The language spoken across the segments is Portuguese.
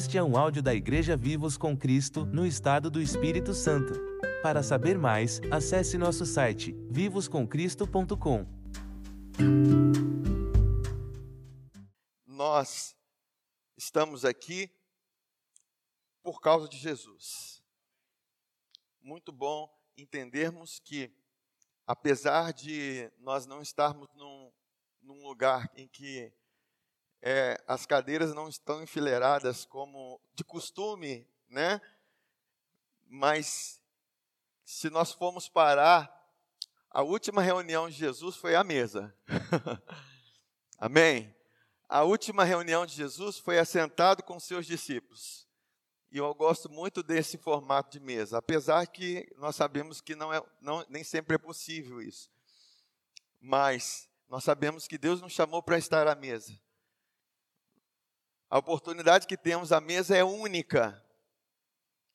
Este é um áudio da Igreja Vivos com Cristo, no estado do Espírito Santo. Para saber mais, acesse nosso site vivoscomcristo.com. Nós estamos aqui por causa de Jesus. Muito bom entendermos que, apesar de nós não estarmos num, num lugar em que é, as cadeiras não estão enfileiradas como de costume, né? Mas se nós formos parar, a última reunião de Jesus foi à mesa. Amém? A última reunião de Jesus foi assentado com seus discípulos. E eu gosto muito desse formato de mesa, apesar que nós sabemos que não é, não, nem sempre é possível isso. Mas nós sabemos que Deus nos chamou para estar à mesa. A oportunidade que temos à mesa é única.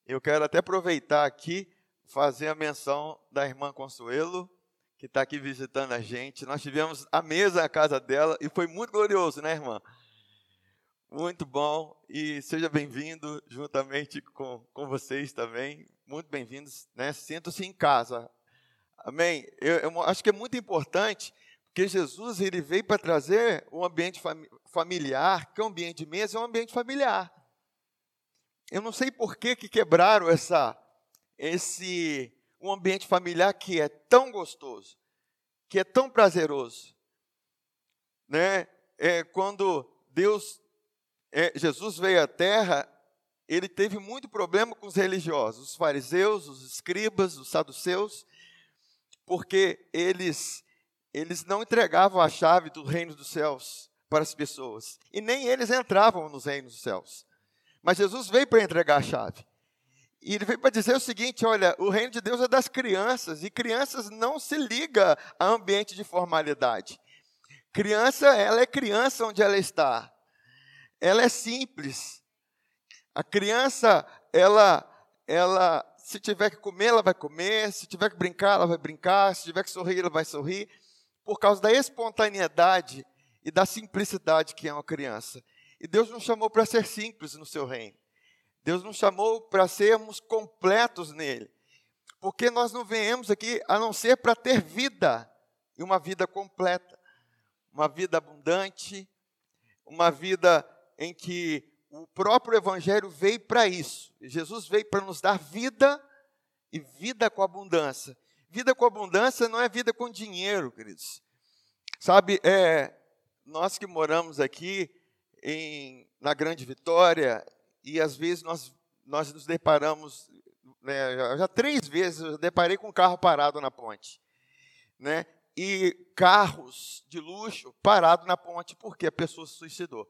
Eu quero até aproveitar aqui, fazer a menção da irmã Consuelo, que está aqui visitando a gente. Nós tivemos a mesa na casa dela e foi muito glorioso, né, irmã? Muito bom e seja bem-vindo juntamente com, com vocês também. Muito bem-vindos, né? Sintam-se em casa. Amém? Eu, eu, acho que é muito importante, porque Jesus ele veio para trazer um ambiente fami familiar, que é um ambiente de mesa, é um ambiente familiar. Eu não sei por que, que quebraram essa, esse um ambiente familiar que é tão gostoso, que é tão prazeroso. Né? É, quando Deus é, Jesus veio à terra, ele teve muito problema com os religiosos, os fariseus, os escribas, os saduceus, porque eles, eles não entregavam a chave do reino dos céus para as pessoas, e nem eles entravam nos reinos dos céus. Mas Jesus veio para entregar a chave. E ele veio para dizer o seguinte: olha, o reino de Deus é das crianças, e crianças não se liga a ambiente de formalidade. Criança, ela é criança onde ela está ela é simples. A criança, ela, ela, se tiver que comer, ela vai comer, se tiver que brincar, ela vai brincar, se tiver que sorrir, ela vai sorrir, por causa da espontaneidade e da simplicidade que é uma criança. E Deus nos chamou para ser simples no seu reino. Deus nos chamou para sermos completos nele. Porque nós não viemos aqui a não ser para ter vida, e uma vida completa, uma vida abundante, uma vida em que o próprio Evangelho veio para isso. Jesus veio para nos dar vida e vida com abundância. Vida com abundância não é vida com dinheiro, queridos. Sabe, é, nós que moramos aqui em, na Grande Vitória, e às vezes nós, nós nos deparamos, né, já, já, três vezes eu deparei com um carro parado na ponte. Né, e carros de luxo parados na ponte porque a pessoa se suicidou.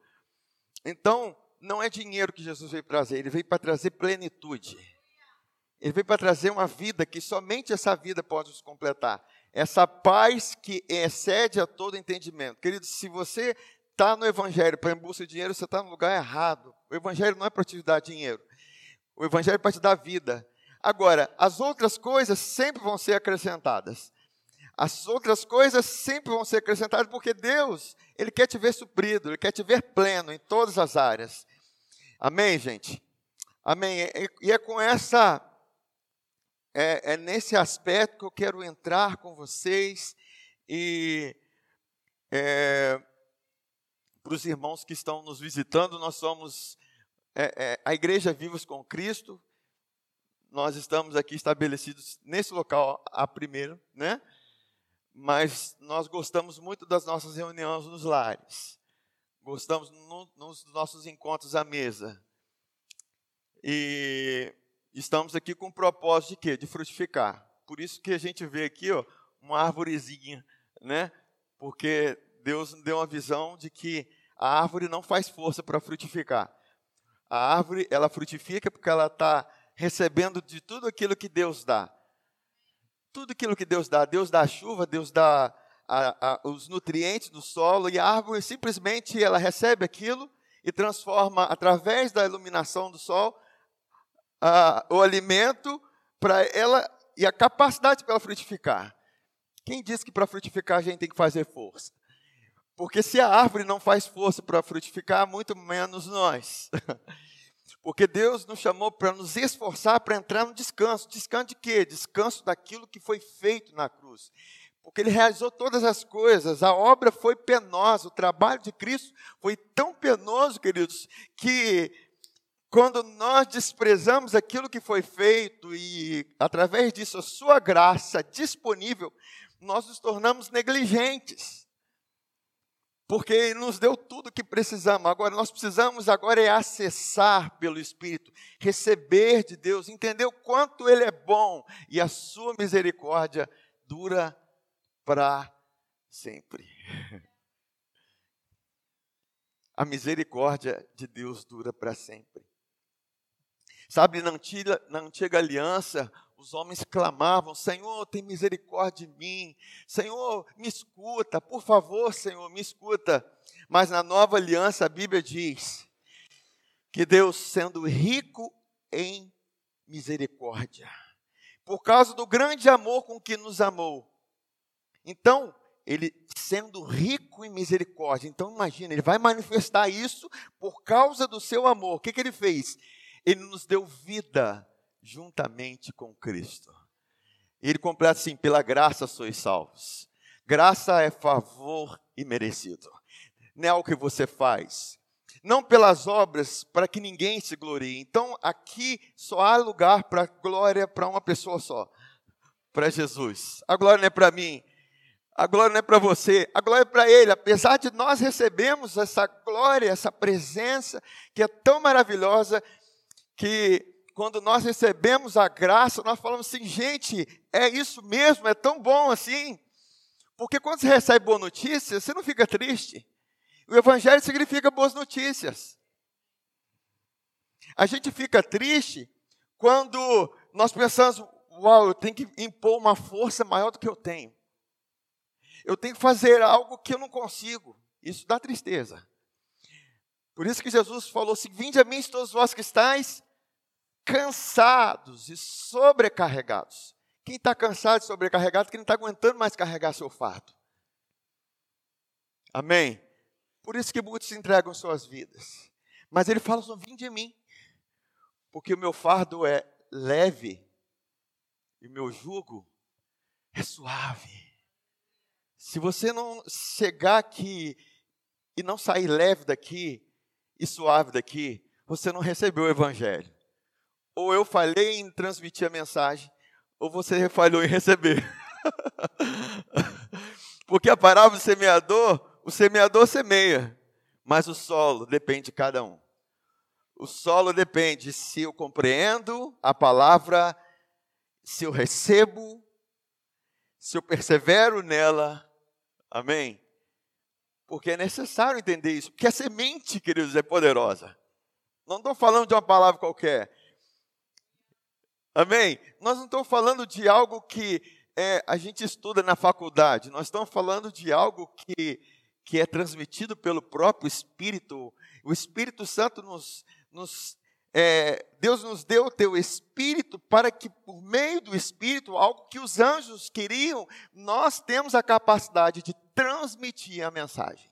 Então, não é dinheiro que Jesus veio trazer, ele veio para trazer plenitude. Ele veio para trazer uma vida que somente essa vida pode nos completar. Essa paz que excede a todo entendimento. Querido, se você está no Evangelho para em busca de dinheiro, você está no lugar errado. O Evangelho não é para te dar dinheiro. O Evangelho é para te dar vida. Agora, as outras coisas sempre vão ser acrescentadas. As outras coisas sempre vão ser acrescentadas, porque Deus, Ele quer te ver suprido, Ele quer te ver pleno em todas as áreas. Amém, gente? Amém. E é com essa, é, é nesse aspecto que eu quero entrar com vocês e é, para os irmãos que estão nos visitando, nós somos é, é, a Igreja Vivos com Cristo. Nós estamos aqui estabelecidos nesse local a primeiro, né? mas nós gostamos muito das nossas reuniões nos lares. Gostamos no, nos nossos encontros à mesa. E estamos aqui com o propósito de quê? De frutificar. Por isso que a gente vê aqui, ó, uma árvorezinha, né? Porque Deus deu uma visão de que a árvore não faz força para frutificar. A árvore, ela frutifica porque ela está recebendo de tudo aquilo que Deus dá tudo aquilo que Deus dá. Deus dá a chuva, Deus dá a, a, os nutrientes do solo e a árvore simplesmente ela recebe aquilo e transforma através da iluminação do sol a, o alimento para ela e a capacidade para ela frutificar. Quem disse que para frutificar a gente tem que fazer força? Porque se a árvore não faz força para frutificar, muito menos nós. Porque Deus nos chamou para nos esforçar para entrar no descanso. Descanso de quê? Descanso daquilo que foi feito na cruz. Porque ele realizou todas as coisas, a obra foi penosa, o trabalho de Cristo foi tão penoso, queridos, que quando nós desprezamos aquilo que foi feito e, através disso, a sua graça disponível, nós nos tornamos negligentes. Porque Ele nos deu tudo o que precisamos. Agora, nós precisamos agora é acessar pelo Espírito, receber de Deus, entender o quanto Ele é bom e a sua misericórdia dura para sempre. A misericórdia de Deus dura para sempre. Sabe, na antiga, na antiga aliança, os homens clamavam: Senhor, tem misericórdia de mim. Senhor, me escuta, por favor, Senhor, me escuta. Mas na nova aliança, a Bíblia diz que Deus, sendo rico em misericórdia, por causa do grande amor com que nos amou, então, ele sendo rico em misericórdia, então imagina, ele vai manifestar isso por causa do seu amor. O que, que ele fez? Ele nos deu vida juntamente com Cristo. Ele completa assim: pela graça sois salvos. Graça é favor imerecido. Não é o que você faz, não pelas obras, para que ninguém se glorie. Então, aqui só há lugar para glória para uma pessoa só, para Jesus. A glória não é para mim, a glória não é para você, a glória é para Ele. Apesar de nós recebermos essa glória, essa presença que é tão maravilhosa, que quando nós recebemos a graça, nós falamos assim, gente, é isso mesmo, é tão bom assim. Porque quando você recebe boa notícia, você não fica triste. O Evangelho significa boas notícias. A gente fica triste quando nós pensamos, uau, eu tenho que impor uma força maior do que eu tenho. Eu tenho que fazer algo que eu não consigo. Isso dá tristeza. Por isso que Jesus falou assim: Vinde a mim, todos vós que estáis cansados e sobrecarregados. Quem está cansado e sobrecarregado, quem não está aguentando mais carregar seu fardo. Amém? Por isso que muitos entregam suas vidas. Mas ele fala assim: vinde de mim, porque o meu fardo é leve e o meu jugo é suave. Se você não chegar aqui e não sair leve daqui e suave daqui, você não recebeu o evangelho ou eu falhei em transmitir a mensagem, ou você falhou em receber. Porque a parábola do semeador, o semeador semeia, mas o solo depende de cada um. O solo depende se eu compreendo a palavra, se eu recebo, se eu persevero nela. Amém? Porque é necessário entender isso. Porque a semente, queridos, é poderosa. Não estou falando de uma palavra qualquer. Amém? Nós não estamos falando de algo que é, a gente estuda na faculdade, nós estamos falando de algo que, que é transmitido pelo próprio Espírito. O Espírito Santo nos. nos é, Deus nos deu o teu Espírito para que, por meio do Espírito, algo que os anjos queriam, nós temos a capacidade de transmitir a mensagem.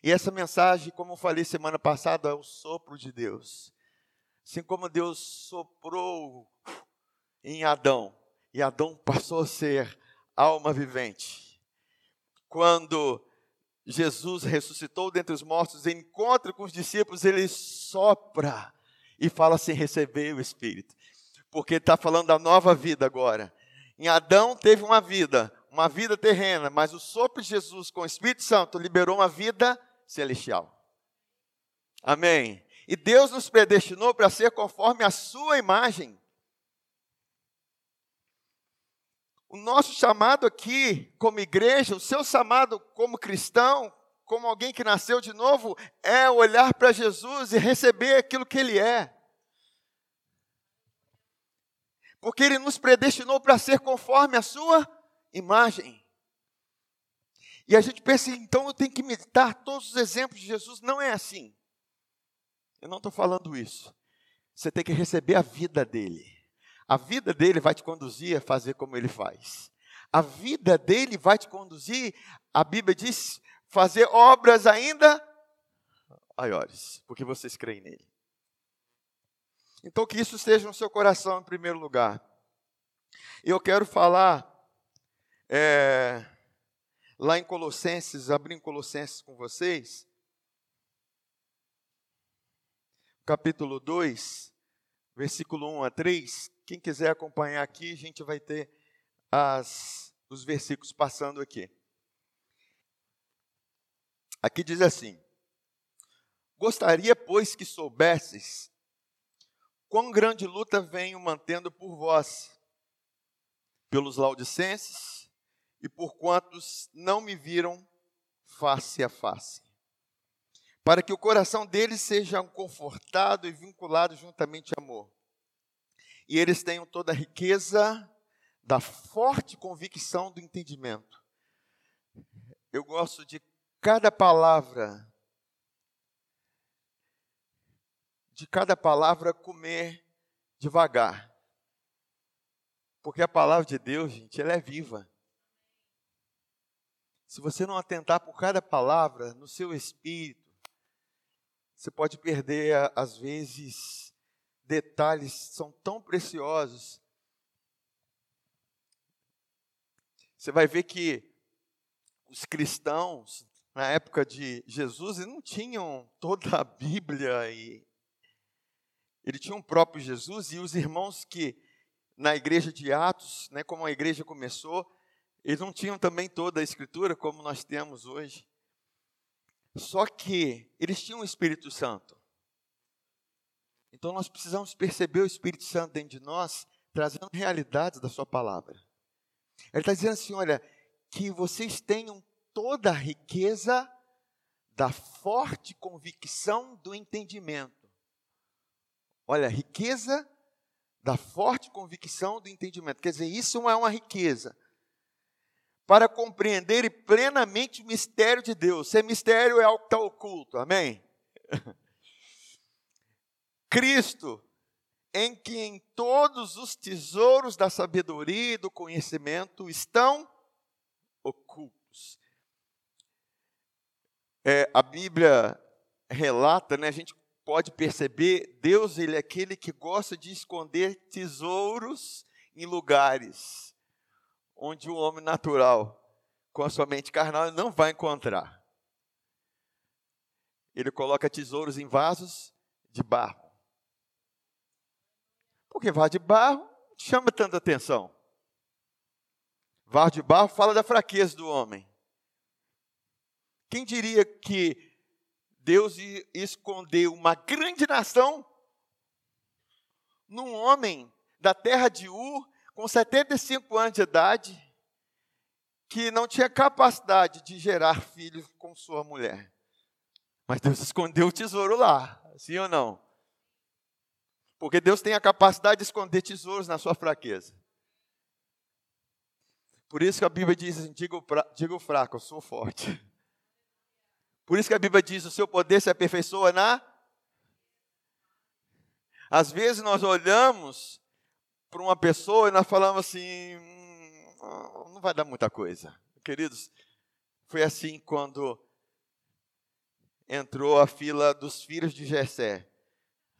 E essa mensagem, como eu falei semana passada, é o sopro de Deus. Assim como Deus soprou em Adão, e Adão passou a ser alma vivente. Quando Jesus ressuscitou dentre os mortos, encontra com os discípulos, ele sopra e fala assim: receber o Espírito, porque está falando da nova vida agora. Em Adão teve uma vida, uma vida terrena, mas o sopro de Jesus com o Espírito Santo liberou uma vida celestial. Amém. E Deus nos predestinou para ser conforme a sua imagem. O nosso chamado aqui, como igreja, o seu chamado como cristão, como alguém que nasceu de novo, é olhar para Jesus e receber aquilo que Ele é. Porque Ele nos predestinou para ser conforme a Sua imagem. E a gente pensa, então eu tenho que imitar todos os exemplos de Jesus. Não é assim. Eu não estou falando isso. Você tem que receber a vida dele. A vida dele vai te conduzir a fazer como ele faz. A vida dele vai te conduzir, a Bíblia diz, fazer obras ainda maiores, porque vocês creem nele. Então, que isso esteja no seu coração em primeiro lugar. Eu quero falar é, lá em Colossenses, abrir Colossenses com vocês, capítulo 2, versículo 1 a 3. Quem quiser acompanhar aqui, a gente vai ter as, os versículos passando aqui. Aqui diz assim: Gostaria, pois, que soubesses quão grande luta venho mantendo por vós, pelos laudicenses e por quantos não me viram face a face, para que o coração deles seja confortado e vinculado juntamente a amor, e eles tenham toda a riqueza da forte convicção do entendimento. Eu gosto de cada palavra de cada palavra comer devagar. Porque a palavra de Deus, gente, ela é viva. Se você não atentar por cada palavra no seu espírito, você pode perder, às vezes, detalhes são tão preciosos. Você vai ver que os cristãos, na época de Jesus, não tinham toda a Bíblia e ele tinha um próprio Jesus e os irmãos que na igreja de Atos, né, como a igreja começou, eles não tinham também toda a escritura como nós temos hoje. Só que eles tinham o Espírito Santo. Então nós precisamos perceber o Espírito Santo dentro de nós, trazendo realidades da sua palavra. Ele está dizendo assim: olha, que vocês tenham toda a riqueza da forte convicção do entendimento Olha, riqueza da forte convicção do entendimento. Quer dizer, isso é uma riqueza. Para compreender plenamente o mistério de Deus. Ser mistério é algo que está oculto. Amém? Cristo, em que em todos os tesouros da sabedoria e do conhecimento estão ocultos. É, a Bíblia relata, né, a gente pode perceber, Deus ele é aquele que gosta de esconder tesouros em lugares onde o homem natural, com a sua mente carnal, não vai encontrar. Ele coloca tesouros em vasos de barro. Porque vaso de barro chama tanta atenção. Vaso de barro fala da fraqueza do homem. Quem diria que Deus escondeu uma grande nação num homem da terra de Ur, com 75 anos de idade, que não tinha capacidade de gerar filhos com sua mulher. Mas Deus escondeu o tesouro lá, sim ou não? Porque Deus tem a capacidade de esconder tesouros na sua fraqueza. Por isso que a Bíblia diz assim: diga o, fraco, eu sou forte. Por isso que a Bíblia diz: o seu poder se aperfeiçoa na. Às vezes nós olhamos para uma pessoa e nós falamos assim: hum, não vai dar muita coisa. Queridos, foi assim quando entrou a fila dos filhos de Jessé.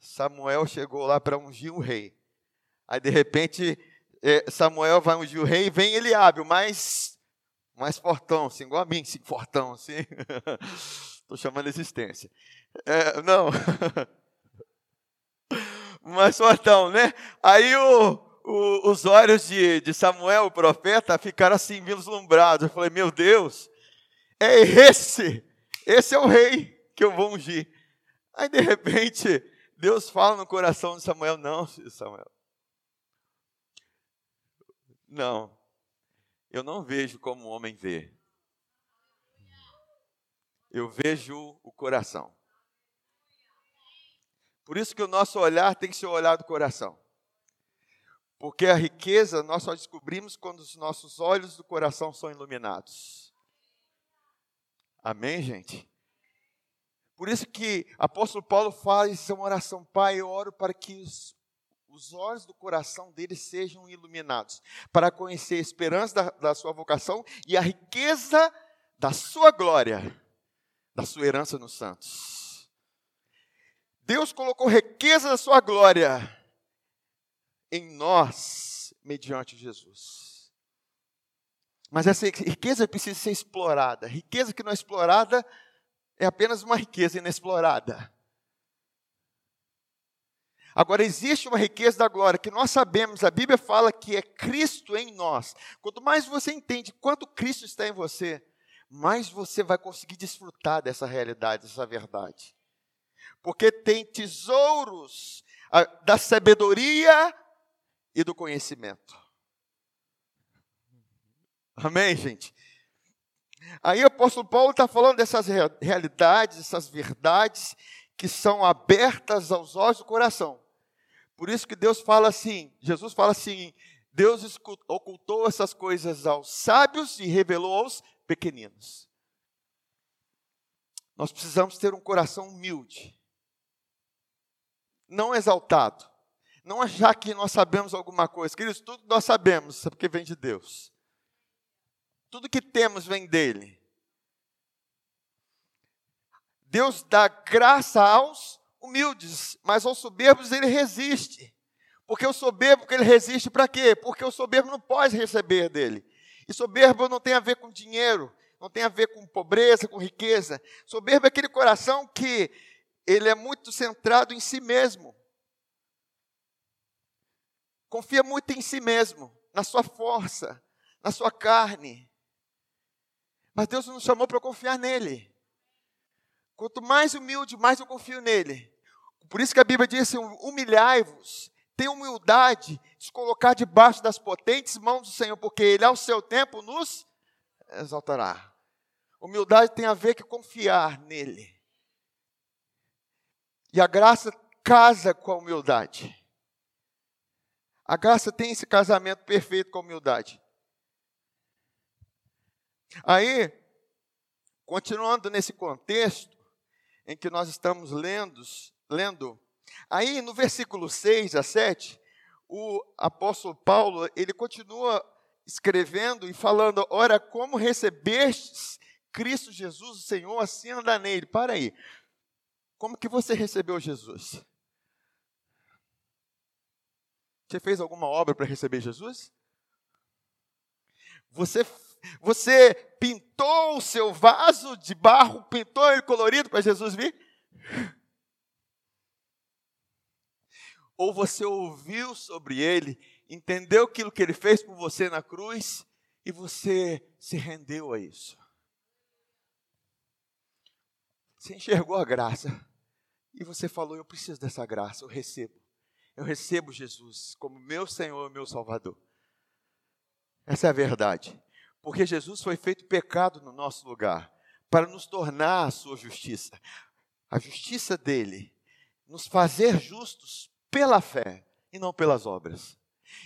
Samuel chegou lá para ungir o rei. Aí de repente eh, Samuel vai ungir o rei e vem Eliabe, mas mais fortão, assim, igual a mim, assim, fortão, assim. Estou chamando existência. É, não. mais fortão, né? Aí o, o, os olhos de, de Samuel, o profeta, ficaram assim, vislumbrados. Eu falei, meu Deus, é esse, esse é o rei que eu vou ungir. Aí, de repente, Deus fala no coração de Samuel, não, Samuel. Não, eu não vejo como o homem vê. Eu vejo o coração. Por isso que o nosso olhar tem que ser o olhar do coração. Porque a riqueza nós só descobrimos quando os nossos olhos do coração são iluminados. Amém, gente? Por isso que apóstolo Paulo faz uma oração, Pai, eu oro para que os os olhos do coração deles sejam iluminados, para conhecer a esperança da, da sua vocação e a riqueza da sua glória, da sua herança nos santos. Deus colocou riqueza da sua glória em nós, mediante Jesus. Mas essa riqueza precisa ser explorada. Riqueza que não é explorada é apenas uma riqueza inexplorada. Agora, existe uma riqueza da glória que nós sabemos, a Bíblia fala que é Cristo em nós. Quanto mais você entende quanto Cristo está em você, mais você vai conseguir desfrutar dessa realidade, dessa verdade. Porque tem tesouros da sabedoria e do conhecimento. Amém, gente? Aí o apóstolo Paulo está falando dessas realidades, essas verdades que são abertas aos olhos do coração. Por isso que Deus fala assim, Jesus fala assim, Deus ocultou essas coisas aos sábios e revelou aos pequeninos. Nós precisamos ter um coração humilde, não exaltado, não achar que nós sabemos alguma coisa. Queridos, tudo nós sabemos, porque vem de Deus. Tudo que temos vem dele. Deus dá graça aos humildes, mas aos soberbos ele resiste. Porque o soberbo que ele resiste para quê? Porque o soberbo não pode receber dele. E soberbo não tem a ver com dinheiro, não tem a ver com pobreza, com riqueza. Soberbo é aquele coração que ele é muito centrado em si mesmo. Confia muito em si mesmo, na sua força, na sua carne. Mas Deus nos chamou para confiar nele. Quanto mais humilde, mais eu confio nele. Por isso que a Bíblia diz assim: humilhai-vos, tenha humildade de se colocar debaixo das potentes mãos do Senhor, porque Ele, ao seu tempo, nos exaltará. Humildade tem a ver com confiar nele. E a graça casa com a humildade. A graça tem esse casamento perfeito com a humildade. Aí, continuando nesse contexto, em que nós estamos lendo, lendo. Aí no versículo 6 a 7, o apóstolo Paulo, ele continua escrevendo e falando: Ora, como recebestes Cristo Jesus, o Senhor, assim anda nele. Para aí. Como que você recebeu Jesus? Você fez alguma obra para receber Jesus? Você você pintou o seu vaso de barro, pintou ele colorido para Jesus vir? Ou você ouviu sobre ele, entendeu aquilo que ele fez por você na cruz e você se rendeu a isso? Você enxergou a graça e você falou: Eu preciso dessa graça, eu recebo. Eu recebo Jesus como meu Senhor e meu Salvador. Essa é a verdade. Porque Jesus foi feito pecado no nosso lugar, para nos tornar a sua justiça. A justiça dele, nos fazer justos pela fé e não pelas obras.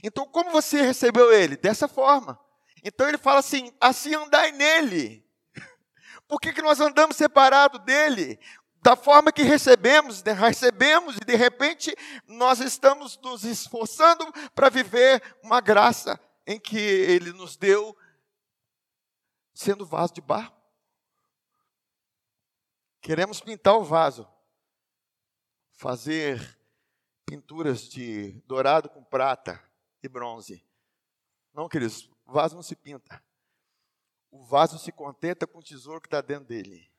Então, como você recebeu ele? Dessa forma. Então ele fala assim: assim andai nele. Por que, que nós andamos separados dele? Da forma que recebemos, recebemos e de repente nós estamos nos esforçando para viver uma graça em que ele nos deu sendo vaso de barro. Queremos pintar o vaso, fazer pinturas de dourado com prata e bronze. Não, queridos, o vaso não se pinta. O vaso se contenta com o tesouro que está dentro dele.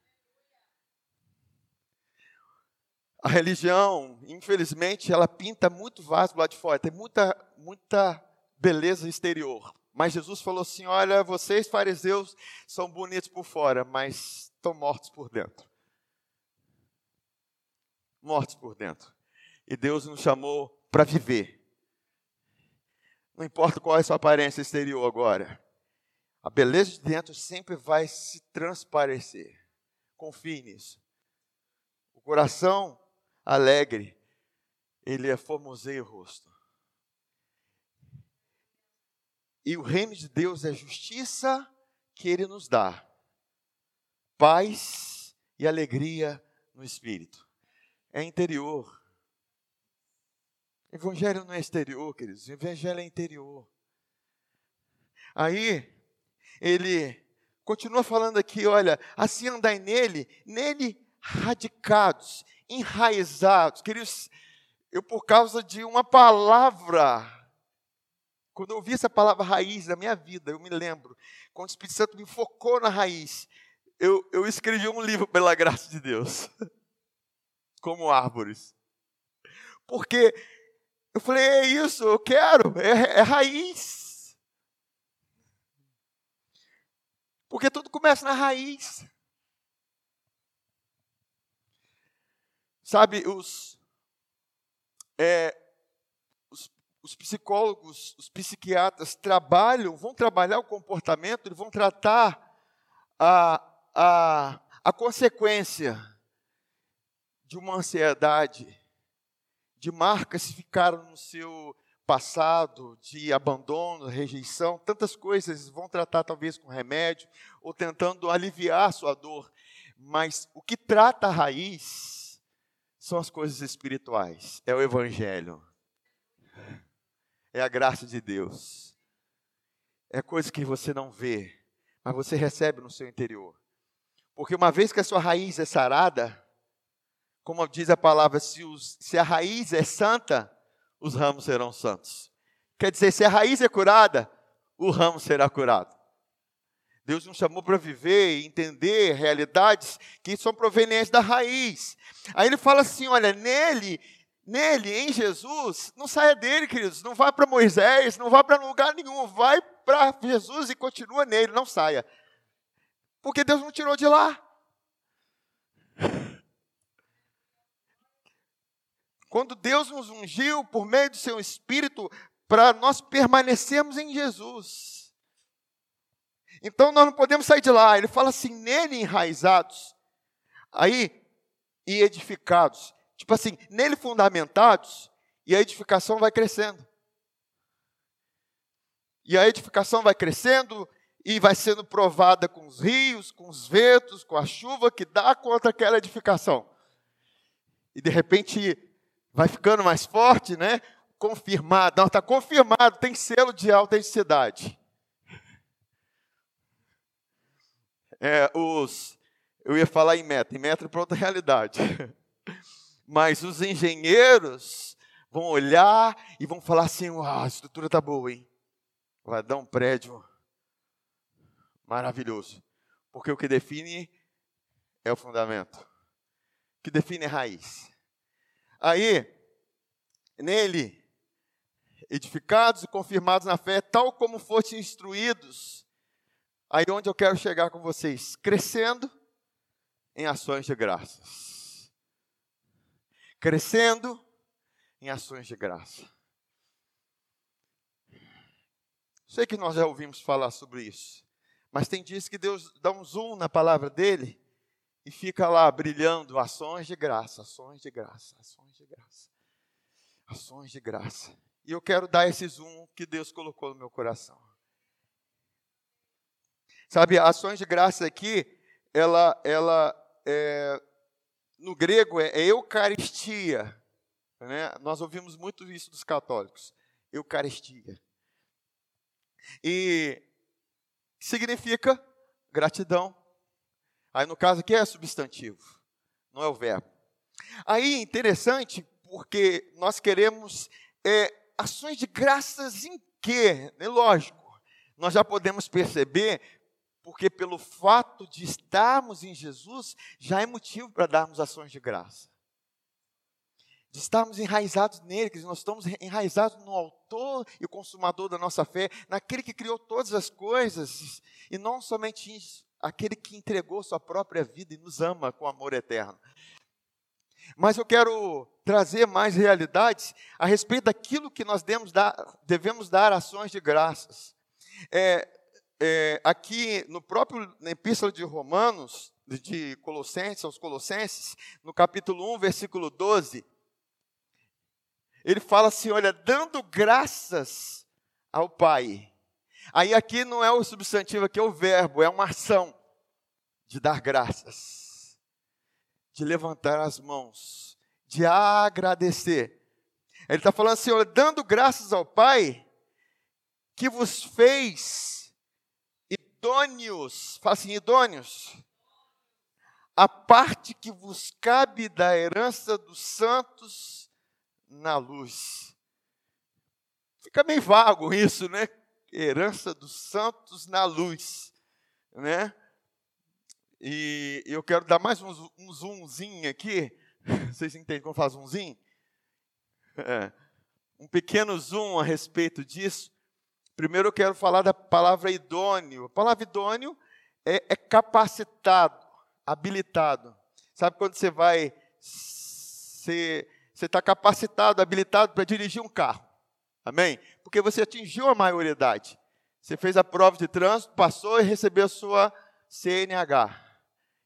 A religião, infelizmente, ela pinta muito vaso lá de fora, tem muita, muita beleza exterior. Mas Jesus falou assim: Olha, vocês fariseus são bonitos por fora, mas estão mortos por dentro. Mortos por dentro. E Deus nos chamou para viver. Não importa qual é a sua aparência exterior agora. A beleza de dentro sempre vai se transparecer. Confie nisso. O coração alegre, ele é formoseia o rosto. E o reino de Deus é justiça que ele nos dá, paz e alegria no espírito. É interior. Evangelho não é exterior, queridos. Evangelho é interior. Aí, ele continua falando aqui, olha, assim andai nele, nele radicados, enraizados. Queridos, eu por causa de uma palavra, quando eu ouvi essa palavra raiz na minha vida, eu me lembro, quando o Espírito Santo me focou na raiz, eu, eu escrevi um livro pela graça de Deus, como árvores. Porque eu falei, é isso, eu quero, é, é raiz. Porque tudo começa na raiz. Sabe, os, é, os, os, psicólogos, os psiquiatras trabalham, vão trabalhar o comportamento, eles vão tratar a, a, a consequência de uma ansiedade, de marcas que ficaram no seu passado, de abandono, rejeição, tantas coisas, vão tratar talvez com remédio, ou tentando aliviar sua dor. Mas o que trata a raiz são as coisas espirituais, é o Evangelho, é a graça de Deus, é coisa que você não vê, mas você recebe no seu interior. Porque uma vez que a sua raiz é sarada, como diz a palavra, se, os, se a raiz é santa, os ramos serão santos. Quer dizer, se a raiz é curada, o ramo será curado. Deus nos chamou para viver e entender realidades que são provenientes da raiz. Aí ele fala assim: olha, nele, nele, em Jesus, não saia dele, queridos, não vá para Moisés, não vá para lugar nenhum, vai para Jesus e continua nele, não saia. Porque Deus não tirou de lá. Quando Deus nos ungiu por meio do seu Espírito para nós permanecermos em Jesus. Então nós não podemos sair de lá. Ele fala assim: nele enraizados, aí, e edificados. Tipo assim, nele fundamentados, e a edificação vai crescendo. E a edificação vai crescendo e vai sendo provada com os rios, com os ventos, com a chuva que dá contra aquela edificação. E de repente vai ficando mais forte, né? Confirmado, não, está confirmado, tem selo de autenticidade. é, os. Eu ia falar em metro, em metro para outra realidade. Mas os engenheiros vão olhar e vão falar assim: Uau, a estrutura está boa, hein? Vai dar um prédio maravilhoso. Porque o que define é o fundamento. O que define é a raiz. Aí, nele, edificados e confirmados na fé, tal como fossem instruídos Aí onde eu quero chegar com vocês? Crescendo em ações de graças. Crescendo em ações de graça. Sei que nós já ouvimos falar sobre isso, mas tem dias que Deus dá um zoom na palavra dele e fica lá brilhando ações de graça, ações de graça, ações de graça, ações de graça. E eu quero dar esse zoom que Deus colocou no meu coração. Sabe, ações de graça aqui, ela, ela é, no grego é, é Eucaristia. Né? Nós ouvimos muito isso dos católicos. Eucaristia. E significa gratidão. Aí no caso aqui é substantivo, não é o verbo. Aí interessante, porque nós queremos é, ações de graças em quê? É lógico, nós já podemos perceber porque pelo fato de estarmos em Jesus, já é motivo para darmos ações de graça. De estarmos enraizados nele, que nós estamos enraizados no autor e consumador da nossa fé, naquele que criou todas as coisas, e não somente isso, aquele que entregou sua própria vida e nos ama com amor eterno. Mas eu quero trazer mais realidades a respeito daquilo que nós devemos dar, devemos dar ações de graças. É, é, aqui no próprio na Epístola de Romanos, de Colossenses, aos Colossenses, no capítulo 1, versículo 12, ele fala assim: olha, dando graças ao Pai. Aí aqui não é o substantivo, aqui é o verbo, é uma ação de dar graças, de levantar as mãos, de agradecer. Ele está falando assim: olha, dando graças ao Pai, que vos fez idôneos, fala assim, idôneos, a parte que vos cabe da herança dos santos na luz. Fica meio vago isso, né? Herança dos santos na luz, né? E eu quero dar mais um, um zoomzinho aqui. Vocês entendem como faz um zoom? É, um pequeno zoom a respeito disso. Primeiro eu quero falar da palavra idôneo. A palavra idôneo é, é capacitado, habilitado. Sabe quando você vai ser, você está capacitado, habilitado para dirigir um carro. Amém? Porque você atingiu a maioridade. Você fez a prova de trânsito, passou e recebeu a sua CNH.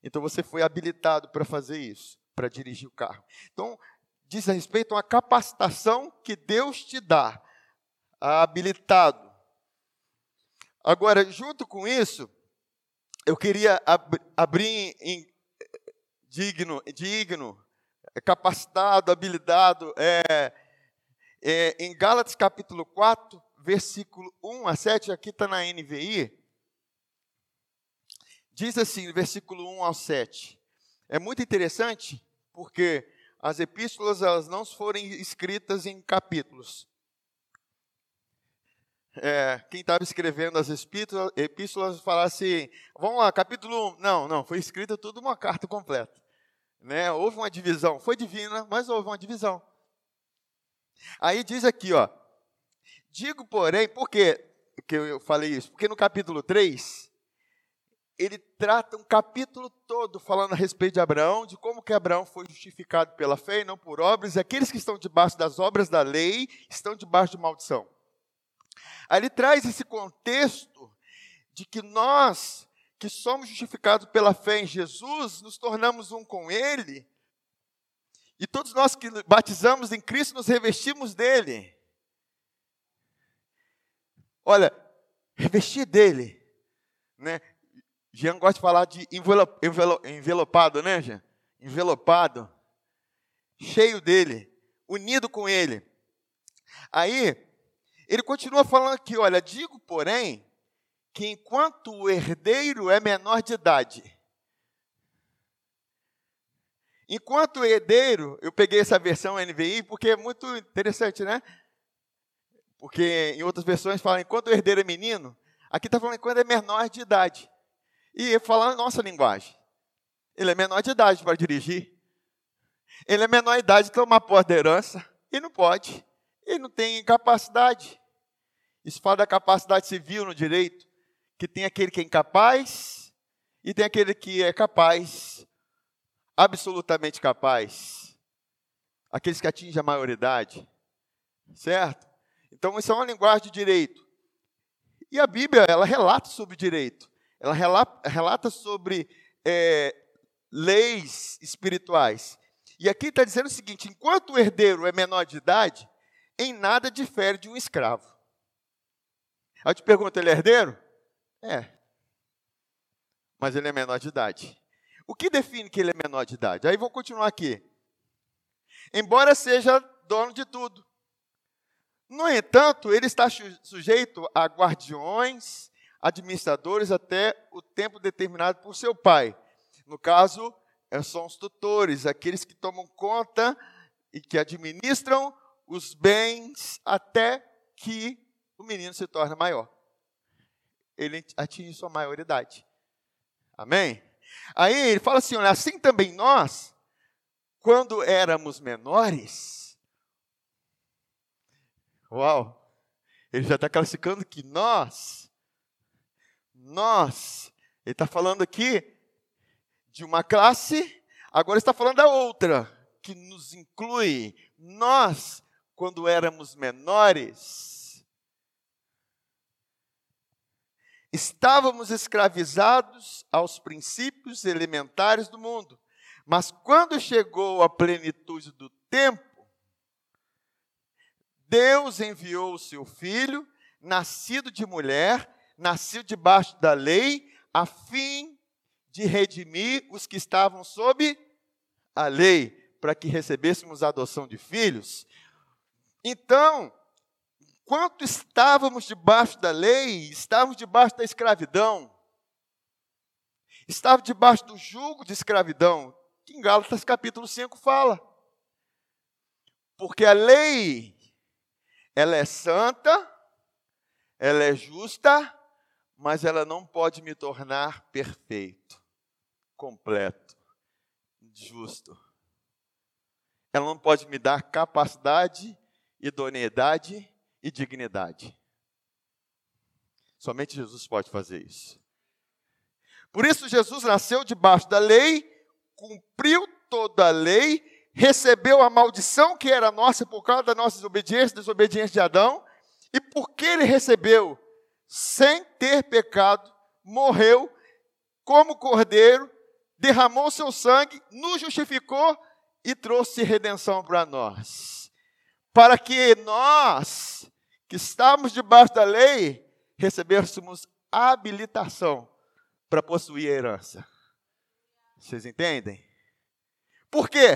Então você foi habilitado para fazer isso, para dirigir o carro. Então, diz a respeito a uma capacitação que Deus te dá, habilitado. Agora, junto com isso, eu queria ab abrir em digno, digno, capacitado, habilitado, é, é, em Gálatas capítulo 4, versículo 1 a 7, aqui está na NVI, Diz assim, versículo 1 ao 7. É muito interessante porque as epístolas elas não foram escritas em capítulos. É, quem estava escrevendo as epístolas, falava assim, vamos lá, capítulo 1. Não, não, foi escrita tudo uma carta completa. Né? Houve uma divisão, foi divina, mas houve uma divisão. Aí diz aqui, ó, digo porém, por que eu falei isso? Porque no capítulo 3, ele trata um capítulo todo falando a respeito de Abraão, de como que Abraão foi justificado pela fé e não por obras, e aqueles que estão debaixo das obras da lei estão debaixo de maldição. Ele traz esse contexto de que nós, que somos justificados pela fé em Jesus, nos tornamos um com Ele, e todos nós que batizamos em Cristo nos revestimos dele. Olha, revestir dele, né? Jean gosta de falar de envelopado, né, Jean? Envelopado. Cheio dele, unido com ele. Aí, ele continua falando aqui: olha, digo, porém, que enquanto o herdeiro é menor de idade, enquanto o herdeiro, eu peguei essa versão NVI porque é muito interessante, né? Porque em outras versões fala enquanto o herdeiro é menino, aqui está falando enquanto é menor de idade e falar a nossa linguagem. Ele é menor de idade para dirigir. Ele é menor de idade para tomar posse da herança. E não pode. Ele não tem capacidade. Isso fala da capacidade civil no direito, que tem aquele que é incapaz e tem aquele que é capaz, absolutamente capaz. Aqueles que atingem a maioridade. Certo? Então, isso é uma linguagem de direito. E a Bíblia, ela relata sobre direito ela relata sobre é, leis espirituais. E aqui está dizendo o seguinte: enquanto o herdeiro é menor de idade, em nada difere de um escravo. Aí eu te pergunto, ele é herdeiro? É. Mas ele é menor de idade. O que define que ele é menor de idade? Aí vou continuar aqui. Embora seja dono de tudo. No entanto, ele está sujeito a guardiões, administradores até o tempo determinado por seu pai. No caso, é, são os tutores, aqueles que tomam conta e que administram os bens até que o menino se torne maior. Ele atinge sua maioridade. Amém? Aí ele fala assim: olha, assim também nós, quando éramos menores. Uau! Ele já está classificando que nós nós. Ele está falando aqui de uma classe, agora está falando da outra, que nos inclui. Nós, quando éramos menores, estávamos escravizados aos princípios elementares do mundo. Mas quando chegou a plenitude do tempo, Deus enviou o seu filho, nascido de mulher, nasceu debaixo da lei, a fim de redimir os que estavam sob a lei, para que recebêssemos a adoção de filhos. Então, enquanto estávamos debaixo da lei, estávamos debaixo da escravidão, estava debaixo do jugo de escravidão, que em Gálatas capítulo 5 fala. Porque a lei, ela é santa, ela é justa, mas ela não pode me tornar perfeito, completo, justo. Ela não pode me dar capacidade, idoneidade e dignidade. Somente Jesus pode fazer isso. Por isso, Jesus nasceu debaixo da lei, cumpriu toda a lei, recebeu a maldição que era nossa por causa da nossa desobediência, desobediência de Adão, e porque ele recebeu sem ter pecado, morreu como cordeiro, derramou seu sangue, nos justificou e trouxe redenção para nós. Para que nós, que estamos debaixo da lei, recebêssemos habilitação para possuir a herança. Vocês entendem? Por quê?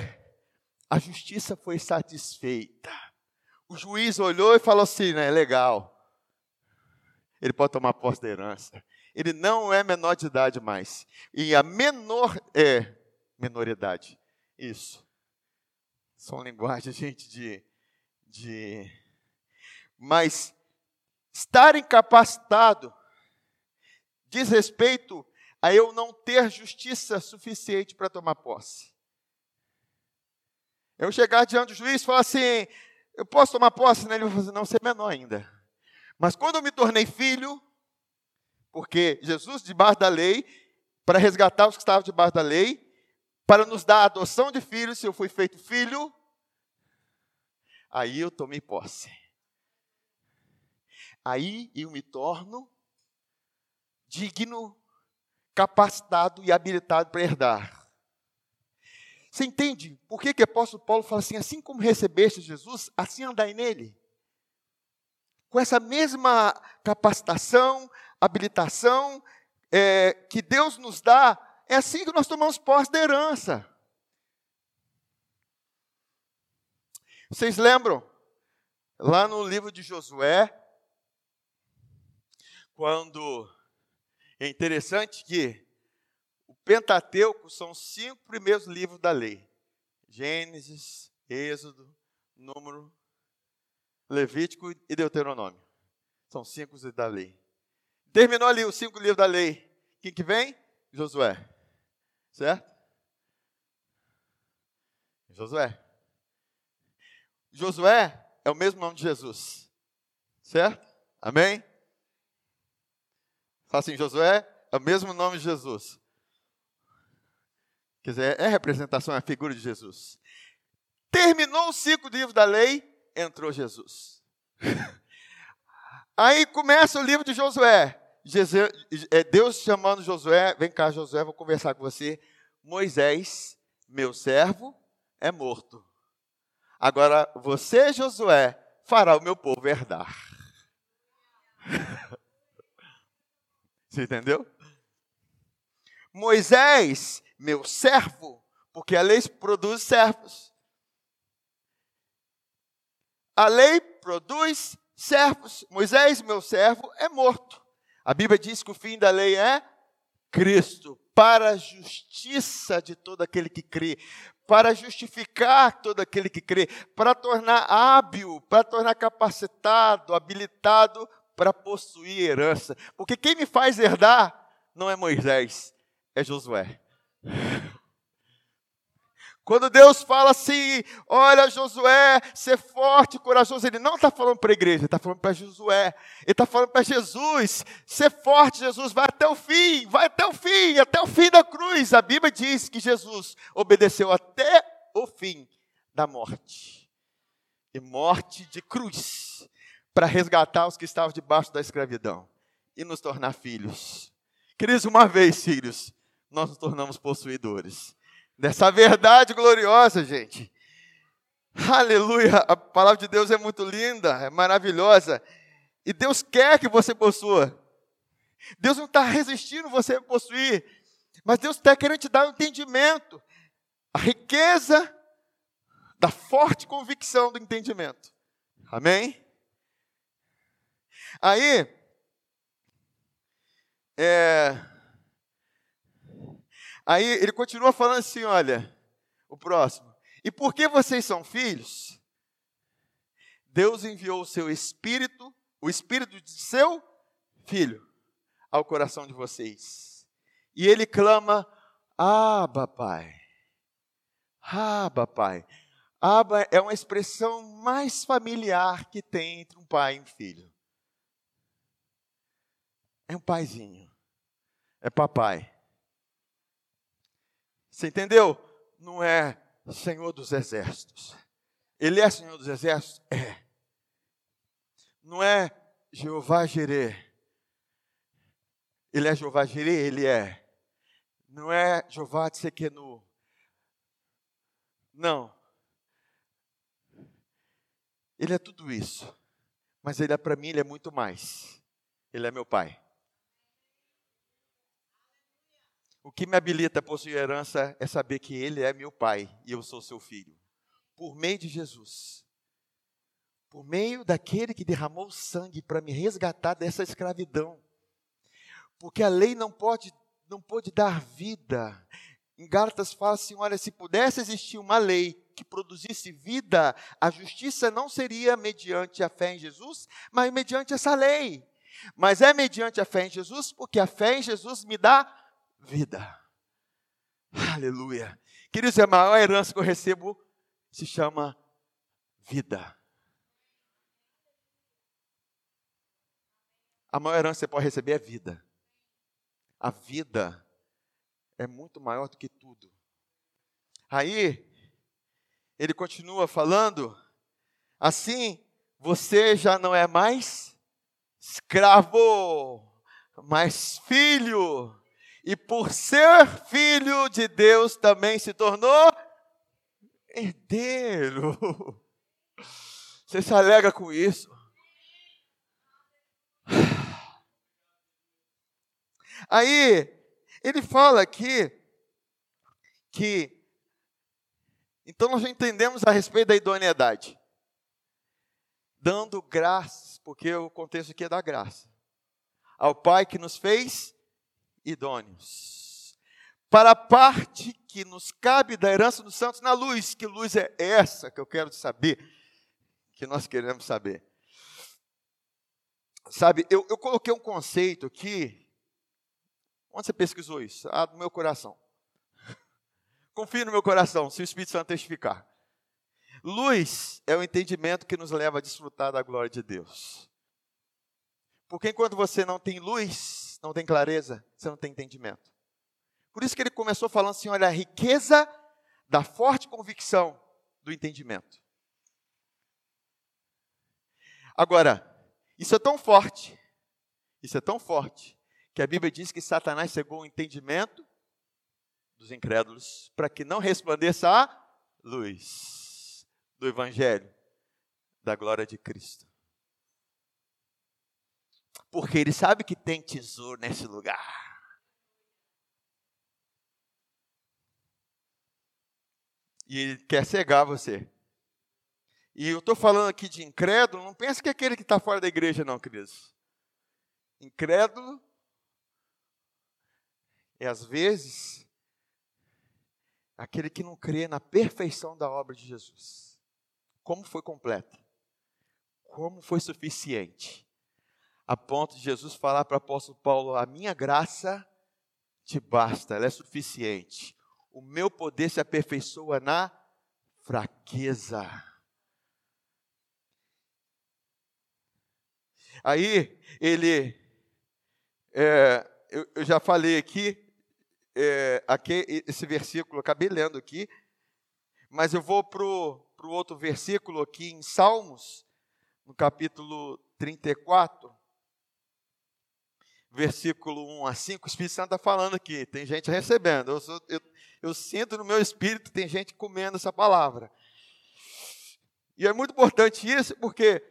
A justiça foi satisfeita. O juiz olhou e falou assim, né, legal. Ele pode tomar posse da herança. Ele não é menor de idade mais. E a menor é menoridade. Isso. São linguagens, gente, de, de. Mas estar incapacitado diz respeito a eu não ter justiça suficiente para tomar posse. Eu chegar diante do juiz e falar assim: eu posso tomar posse? Ele vai assim, não, você é menor ainda. Mas quando eu me tornei filho, porque Jesus, debaixo da lei, para resgatar os que estavam debaixo da lei, para nos dar a adoção de filhos, se eu fui feito filho, aí eu tomei posse. Aí eu me torno digno, capacitado e habilitado para herdar. Você entende por que, que o apóstolo Paulo fala assim: assim como recebeste Jesus, assim andai nele? Com essa mesma capacitação, habilitação é, que Deus nos dá, é assim que nós tomamos posse da herança. Vocês lembram? Lá no livro de Josué, quando é interessante que o Pentateuco são os cinco primeiros livros da lei: Gênesis, Êxodo, Número, Levítico e Deuteronômio. São cinco da lei. Terminou ali os cinco livros da lei. Quem que vem? Josué. Certo? Josué. Josué é o mesmo nome de Jesus. Certo? Amém? Fala assim, Josué é o mesmo nome de Jesus. Quer dizer, é representação, é a figura de Jesus. Terminou os cinco livros da lei, entrou Jesus. Aí começa o livro de Josué. É Deus chamando Josué, vem cá, Josué, vou conversar com você. Moisés, meu servo, é morto. Agora você, Josué, fará o meu povo herdar. Você entendeu? Moisés, meu servo, porque a lei produz servos. A lei produz servos. Moisés, meu servo, é morto. A Bíblia diz que o fim da lei é Cristo, para a justiça de todo aquele que crê, para justificar todo aquele que crê, para tornar hábil, para tornar capacitado, habilitado para possuir herança. Porque quem me faz herdar não é Moisés, é Josué. Quando Deus fala assim, olha Josué, ser forte, corajoso, Ele não está falando para a igreja, Ele está falando para Josué, Ele está falando para Jesus, ser forte, Jesus, vai até o fim, vai até o fim, até o fim da cruz. A Bíblia diz que Jesus obedeceu até o fim da morte, e morte de cruz para resgatar os que estavam debaixo da escravidão e nos tornar filhos. Queridos, uma vez, filhos, nós nos tornamos possuidores dessa verdade gloriosa, gente. Aleluia! A palavra de Deus é muito linda, é maravilhosa. E Deus quer que você possua. Deus não está resistindo você possuir, mas Deus está querendo te dar o um entendimento, a riqueza da forte convicção do entendimento. Amém? Aí, é, Aí ele continua falando assim: olha, o próximo. E porque vocês são filhos, Deus enviou o seu espírito, o espírito de seu filho, ao coração de vocês. E ele clama: Abba, Pai. Abba, Pai. Abba é uma expressão mais familiar que tem entre um pai e um filho. É um paizinho. É papai. Você entendeu? Não é Senhor dos Exércitos. Ele é Senhor dos Exércitos? É. Não é Jeová Jireh. Ele é Jeová Jireh? Ele é. Não é Jeová de Sequenu. Não. Ele é tudo isso. Mas ele é para mim, ele é muito mais. Ele é meu pai. O que me habilita a possuir herança é saber que ele é meu pai e eu sou seu filho. Por meio de Jesus. Por meio daquele que derramou sangue para me resgatar dessa escravidão. Porque a lei não pode não pode dar vida. Em Gálatas fala assim: olha, se pudesse existir uma lei que produzisse vida, a justiça não seria mediante a fé em Jesus, mas mediante essa lei. Mas é mediante a fé em Jesus, porque a fé em Jesus me dá vida. Aleluia. Queridos, a maior herança que eu recebo se chama vida. A maior herança que você pode receber é vida. A vida é muito maior do que tudo. Aí, ele continua falando, assim, você já não é mais escravo, mas filho. E por ser filho de Deus também se tornou herdeiro. Você se alegra com isso? Aí, ele fala aqui que então nós já entendemos a respeito da idoneidade. Dando graças, porque o contexto aqui é da graça. Ao Pai que nos fez idôneos. Para a parte que nos cabe da herança dos santos na luz, que luz é essa que eu quero saber, que nós queremos saber. Sabe, eu, eu coloquei um conceito aqui. Onde você pesquisou isso? Ah, do meu coração. Confie no meu coração, se o Espírito Santo testificar. Luz é o entendimento que nos leva a desfrutar da glória de Deus. Porque enquanto você não tem luz, não tem clareza, você não tem entendimento. Por isso que ele começou falando assim: olha, a riqueza da forte convicção do entendimento. Agora, isso é tão forte, isso é tão forte, que a Bíblia diz que Satanás cegou o entendimento dos incrédulos, para que não resplandeça a luz do Evangelho da glória de Cristo. Porque ele sabe que tem tesouro nesse lugar. E ele quer cegar você. E eu estou falando aqui de incrédulo, não pense que é aquele que está fora da igreja, não, queridos. Incrédulo é às vezes aquele que não crê na perfeição da obra de Jesus. Como foi completa? Como foi suficiente? A ponto de Jesus falar para o apóstolo Paulo: A minha graça te basta, ela é suficiente. O meu poder se aperfeiçoa na fraqueza. Aí ele, é, eu, eu já falei aqui, é, aqui, esse versículo, acabei lendo aqui, mas eu vou para o outro versículo aqui em Salmos, no capítulo 34, versículo 1 a 5, o Espírito Santo está falando aqui, tem gente recebendo, eu, sou, eu, eu sinto no meu espírito tem gente comendo essa palavra. E é muito importante isso, porque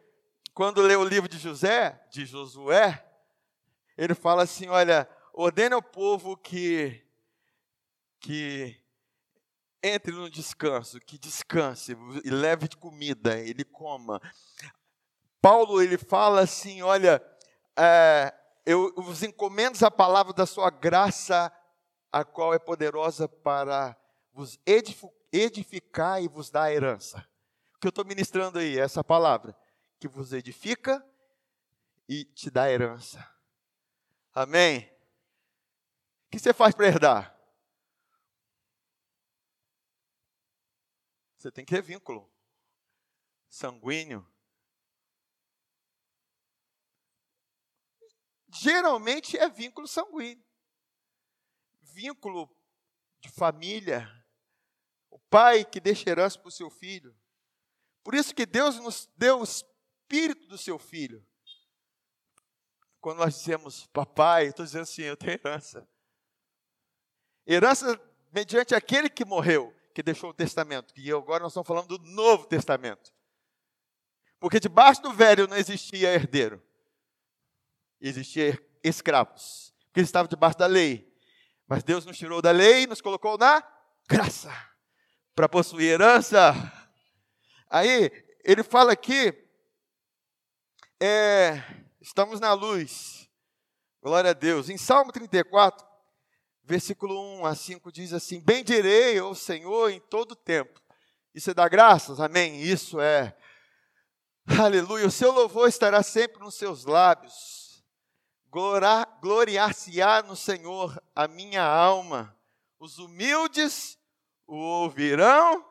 quando lê o livro de José, de Josué, ele fala assim: olha, ordene ao povo que que entre no descanso, que descanse e leve de comida, ele coma. Paulo ele fala assim, olha, é, eu vos encomendo a palavra da sua graça a qual é poderosa para vos edificar e vos dar a herança. O que eu estou ministrando aí, é essa palavra, que vos edifica e te dá a herança. Amém? O que você faz para herdar? Você tem que ter vínculo sanguíneo. Geralmente é vínculo sanguíneo. Vínculo de família. O pai que deixa herança para o seu filho. Por isso que Deus nos deu o espírito do seu filho. Quando nós dizemos, papai, estou dizendo assim, eu tenho herança. Herança mediante aquele que morreu, que deixou o testamento. E agora nós estamos falando do Novo Testamento. Porque debaixo do velho não existia herdeiro. Existia escravos. Porque eles estavam debaixo da lei. Mas Deus nos tirou da lei e nos colocou na graça. Para possuir herança. Aí, ele fala aqui, é, Estamos na luz. Glória a Deus. Em Salmo 34, versículo 1 a 5 diz assim: Bendirei ao Senhor em todo tempo. Isso é dar graças, amém? Isso é. Aleluia. O seu louvor estará sempre nos seus lábios. Gloriar-se-á no Senhor a minha alma. Os humildes o ouvirão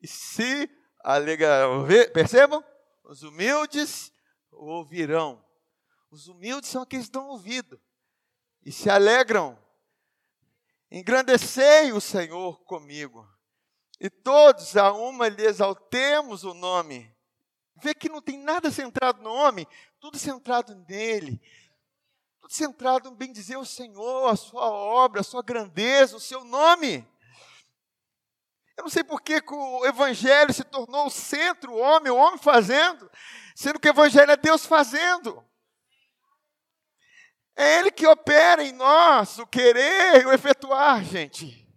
e se alegrarão. Percebam? Os humildes o ouvirão os humildes são aqueles que dão ouvido e se alegram. Engrandecei o Senhor comigo. E todos a uma lhe exaltemos o nome. Vê que não tem nada centrado no homem, tudo centrado nele. Centrado em bem dizer o Senhor, a sua obra, a sua grandeza, o seu nome. Eu não sei por que o evangelho se tornou o centro, o homem, o homem fazendo, sendo que o evangelho é Deus fazendo. É Ele que opera em nós o querer e o efetuar, gente.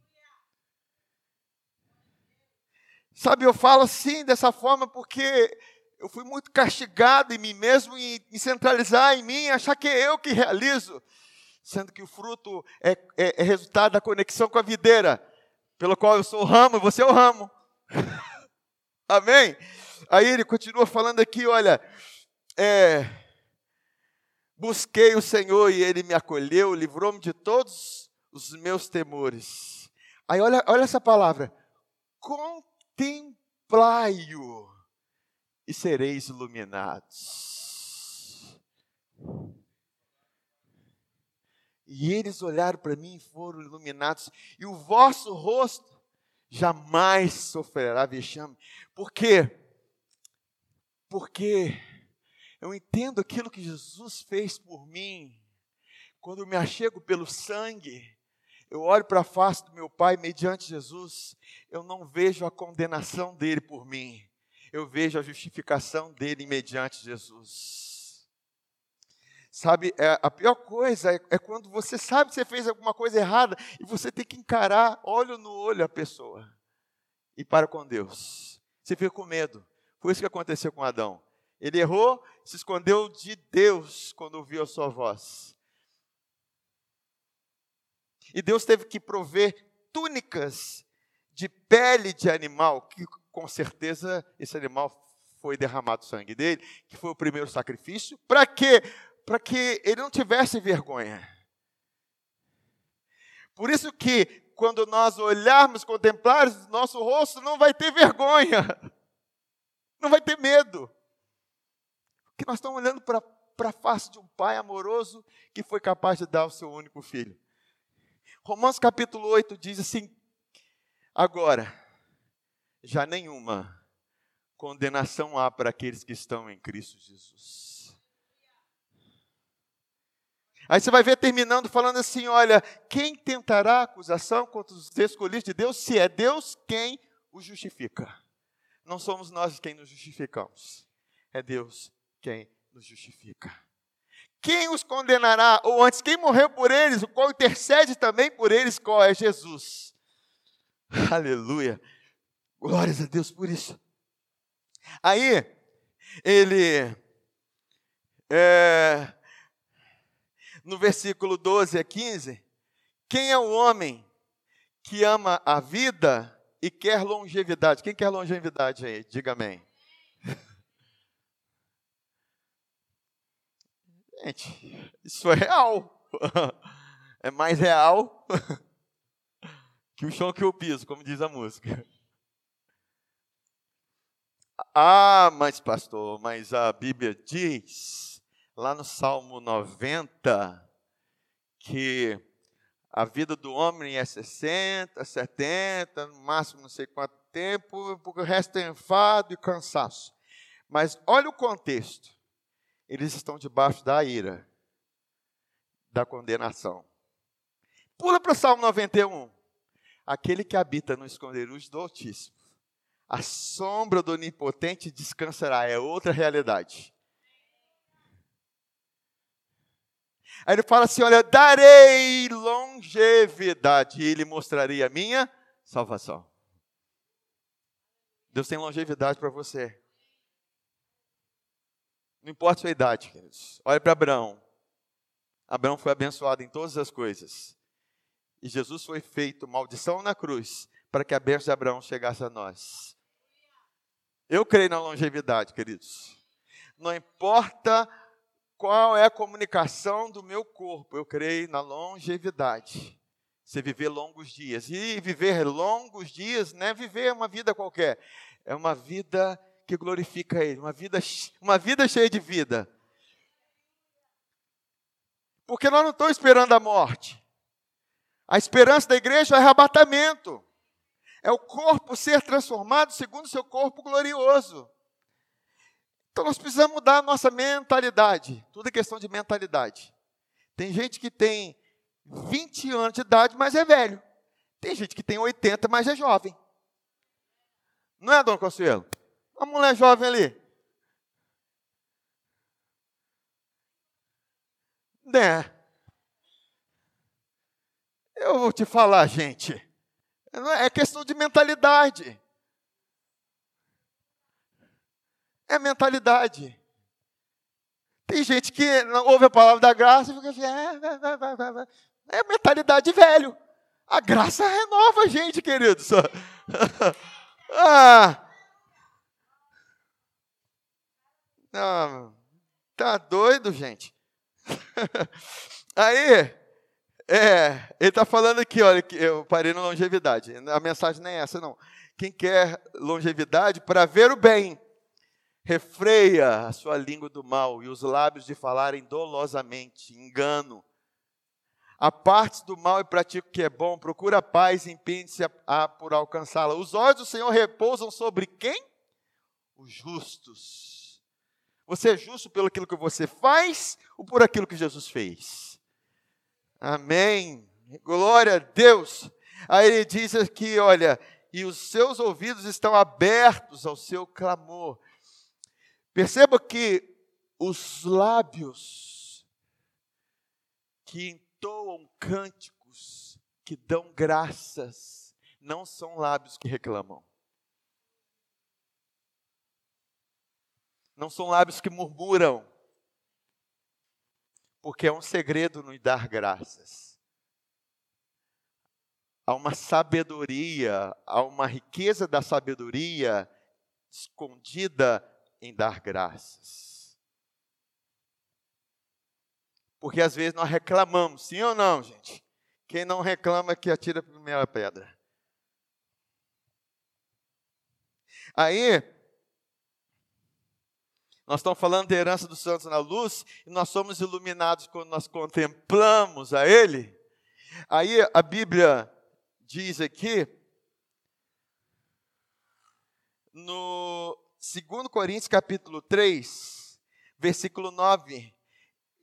Sabe, eu falo assim, dessa forma, porque eu fui muito castigado em mim mesmo, em, em centralizar em mim, achar que é eu que realizo, sendo que o fruto é, é, é resultado da conexão com a videira, pelo qual eu sou o ramo e você é o ramo. Amém? Aí ele continua falando aqui, olha, é, Busquei o Senhor e ele me acolheu, livrou-me de todos os meus temores. Aí olha, olha essa palavra: contemplai-o e sereis iluminados. E eles olharam para mim e foram iluminados, e o vosso rosto jamais sofrerá vexame. Por quê? Porque eu entendo aquilo que Jesus fez por mim. Quando eu me achego pelo sangue, eu olho para a face do meu Pai mediante Jesus, eu não vejo a condenação dele por mim, eu vejo a justificação dele mediante Jesus. Sabe, é, a pior coisa é, é, quando você sabe que você fez alguma coisa errada e você tem que encarar olho no olho a pessoa e para com Deus. Você fica com medo. Foi isso que aconteceu com Adão. Ele errou, se escondeu de Deus quando ouviu a sua voz. E Deus teve que prover túnicas de pele de animal, que com certeza esse animal foi derramado o sangue dele, que foi o primeiro sacrifício. Para quê? Para que ele não tivesse vergonha. Por isso que quando nós olharmos, contemplarmos nosso rosto, não vai ter vergonha. Não vai ter medo que nós estamos olhando para a face de um pai amoroso que foi capaz de dar o seu único filho. Romanos capítulo 8 diz assim: Agora, já nenhuma condenação há para aqueles que estão em Cristo Jesus. Aí você vai ver terminando falando assim: olha, quem tentará acusação contra os escolhidos de Deus, se é Deus quem os justifica? Não somos nós quem nos justificamos, é Deus quem nos justifica. Quem os condenará? Ou antes, quem morreu por eles, o qual intercede também por eles, qual é Jesus. Aleluia. Glórias a Deus por isso. Aí, ele, é, no versículo 12 a 15, Quem é o homem que ama a vida e quer longevidade? Quem quer longevidade aí? Diga amém. Gente, isso é real. É mais real que o chão que eu piso, como diz a música. Ah, mas pastor, mas a Bíblia diz lá no Salmo 90 que a vida do homem é 60, 70, no máximo não sei quanto tempo, porque o resto é enfado e cansaço. Mas olha o contexto. Eles estão debaixo da ira, da condenação. Pula para o Salmo 91. Aquele que habita no esconderijo do Altíssimo, a sombra do Onipotente descansará. É outra realidade. Aí ele fala assim: Olha, darei longevidade, e ele mostraria a minha salvação. Deus tem longevidade para você. Não importa a sua idade, queridos. Olha para Abraão. Abraão foi abençoado em todas as coisas. E Jesus foi feito maldição na cruz para que a bênção de Abraão chegasse a nós. Eu creio na longevidade, queridos. Não importa qual é a comunicação do meu corpo, eu creio na longevidade. Você viver longos dias. E viver longos dias não é viver uma vida qualquer, é uma vida que glorifica Ele, uma vida, uma vida cheia de vida. Porque nós não estamos esperando a morte. A esperança da igreja é arrebatamento. É o corpo ser transformado segundo o seu corpo glorioso. Então nós precisamos mudar a nossa mentalidade. Tudo é questão de mentalidade. Tem gente que tem 20 anos de idade, mas é velho. Tem gente que tem 80, mas é jovem. Não é, dona Consuelo? A mulher jovem ali. Né? Eu vou te falar, gente. É questão de mentalidade. É mentalidade. Tem gente que ouve a palavra da graça e fica assim, é, vai, vai, vai, vai. é mentalidade velho. A graça renova a gente, queridos. ah. Não, tá doido, gente. Aí, é, ele está falando aqui, olha, eu parei na longevidade. A mensagem nem é essa, não. Quem quer longevidade para ver o bem, refreia a sua língua do mal e os lábios de falarem dolosamente, engano. Aparte do mal e pratique o que é bom, procura a paz e empenhe-se a, a, por alcançá-la. Os olhos do Senhor repousam sobre quem? Os justos. Você é justo pelo aquilo que você faz ou por aquilo que Jesus fez? Amém. Glória a Deus. Aí ele diz aqui, olha, e os seus ouvidos estão abertos ao seu clamor. Perceba que os lábios que entoam cânticos, que dão graças, não são lábios que reclamam. Não são lábios que murmuram porque é um segredo nos dar graças. Há uma sabedoria, há uma riqueza da sabedoria escondida em dar graças. Porque às vezes nós reclamamos, sim ou não, gente? Quem não reclama que atira a primeira pedra. Aí, nós estamos falando da herança dos santos na luz, e nós somos iluminados quando nós contemplamos a Ele. Aí a Bíblia diz aqui, no 2 Coríntios capítulo 3, versículo 9,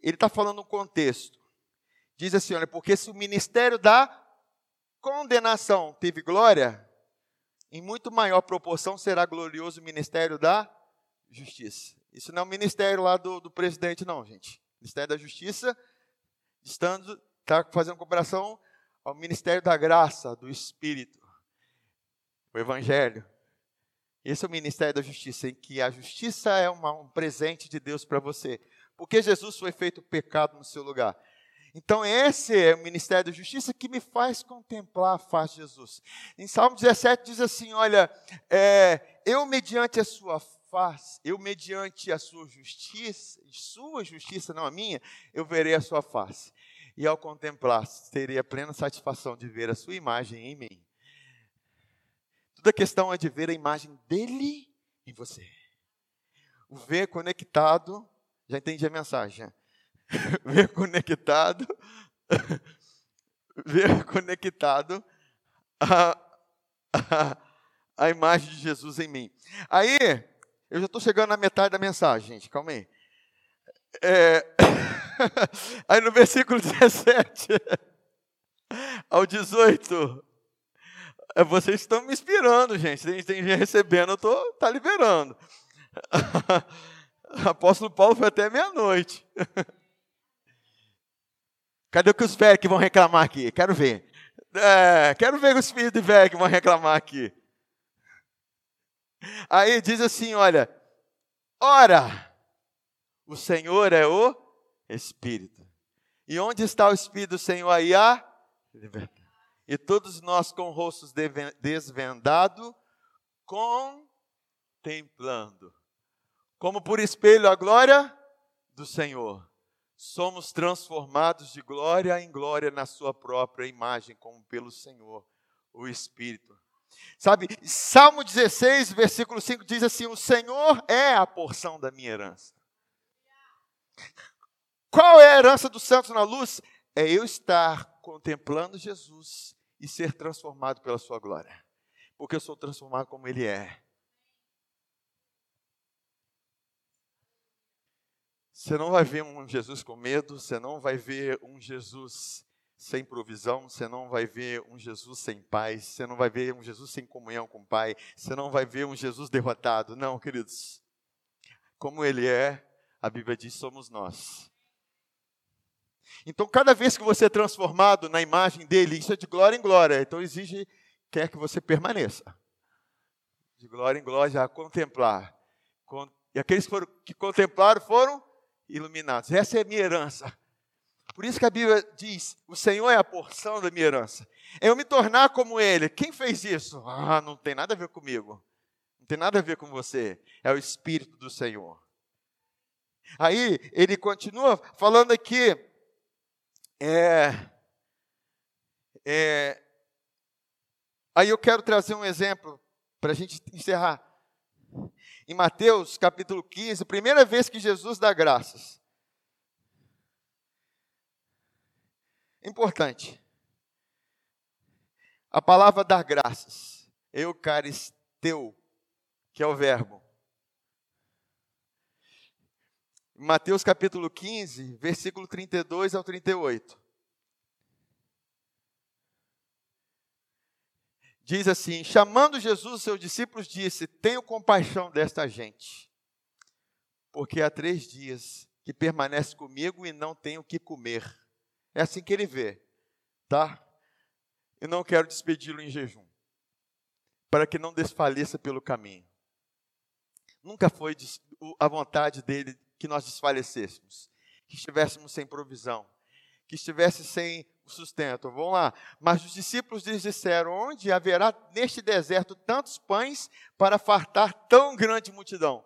ele está falando um contexto. Diz assim: olha, porque se o ministério da condenação teve glória, em muito maior proporção será glorioso o ministério da justiça. Isso não é o ministério lá do, do presidente, não, gente. O Ministério da Justiça, estando, está fazendo comparação ao Ministério da Graça, do Espírito, o Evangelho. Esse é o Ministério da Justiça, em que a justiça é uma, um presente de Deus para você. Porque Jesus foi feito pecado no seu lugar. Então, esse é o ministério da justiça que me faz contemplar a face de Jesus. Em Salmo 17 diz assim: Olha, é, eu mediante a sua face, eu mediante a sua justiça, sua justiça, não a minha, eu verei a sua face. E ao contemplar, terei a plena satisfação de ver a sua imagem em mim. Toda questão é de ver a imagem dele em você. O ver conectado, já entendi a mensagem. ver conectado, ver conectado a, a, a imagem de Jesus em mim. Aí, eu já estou chegando na metade da mensagem, gente, calma aí. É, aí no versículo 17 ao 18, é, vocês estão me inspirando, gente. Tem, tem gente recebendo, eu estou tá liberando. Apóstolo Paulo foi até meia-noite. Cadê os velhos que vão reclamar aqui? Quero ver. É, quero ver os filhos de velho que vão reclamar aqui. Aí diz assim: olha, ora, o Senhor é o Espírito. E onde está o Espírito do Senhor aí? Liberdade. E todos nós com rostos desvendados, contemplando, como por espelho a glória do Senhor somos transformados de glória em glória na sua própria imagem, como pelo Senhor, o Espírito. Sabe, Salmo 16, versículo 5 diz assim: O Senhor é a porção da minha herança. Qual é a herança dos santos na luz? É eu estar contemplando Jesus e ser transformado pela sua glória. Porque eu sou transformado como Ele é. Você não vai ver um Jesus com medo, você não vai ver um Jesus sem provisão, você não vai ver um Jesus sem paz, você não vai ver um Jesus sem comunhão com o Pai, você não vai ver um Jesus derrotado. Não, queridos. Como Ele é, a Bíblia diz, somos nós. Então, cada vez que você é transformado na imagem dele, isso é de glória em glória. Então, exige, quer que você permaneça. De glória em glória, a contemplar. E aqueles que, contemplaram foram iluminados. Essa é a minha herança. Por isso que a Bíblia diz: o Senhor é a porção da minha herança. Eu me tornar como Ele. Quem fez isso? Ah, não tem nada a ver comigo. Não tem nada a ver com você. É o Espírito do Senhor. Aí ele continua falando aqui. É, é, aí eu quero trazer um exemplo para a gente encerrar em Mateus capítulo 15, primeira vez que Jesus dá graças. Importante. A palavra dar graças, eucaristeu, que é o verbo. Mateus capítulo 15, versículo 32 ao 38. diz assim: chamando Jesus seus discípulos, disse: Tenho compaixão desta gente, porque há três dias que permanece comigo e não tenho o que comer. É assim que ele vê, tá? Eu não quero despedi-lo em jejum, para que não desfaleça pelo caminho. Nunca foi a vontade dele que nós desfalecêssemos, que estivéssemos sem provisão, que estivesse sem sustento. Vamos lá. Mas os discípulos lhes disseram: Onde haverá neste deserto tantos pães para fartar tão grande multidão?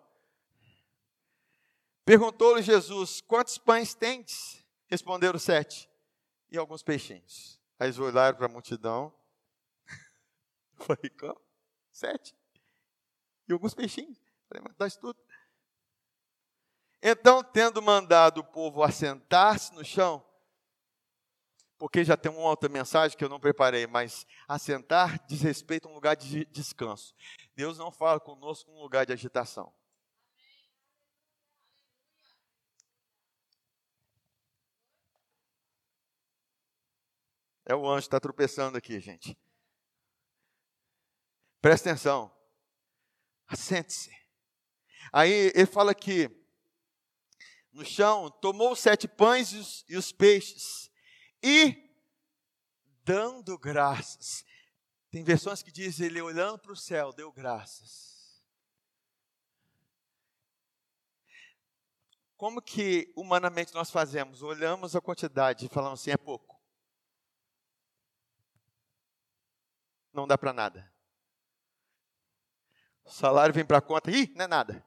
Perguntou-lhe Jesus: Quantos pães tendes? Responderam sete. E alguns peixinhos. Aí eles olharam para a multidão. Falei, como? Sete. E alguns peixinhos. Falei, mas dá tudo. Então, tendo mandado o povo assentar-se no chão, porque já tem uma outra mensagem que eu não preparei, mas assentar diz respeito a um lugar de descanso. Deus não fala conosco num lugar de agitação. É o anjo que está tropeçando aqui, gente. Presta atenção. Assente-se. Aí ele fala que no chão tomou os sete pães e os, e os peixes e dando graças. Tem versões que dizem ele olhando para o céu, deu graças. como que humanamente nós fazemos? Olhamos a quantidade e falamos assim, é pouco. Não dá para nada. O salário vem para a conta, ih, não é nada.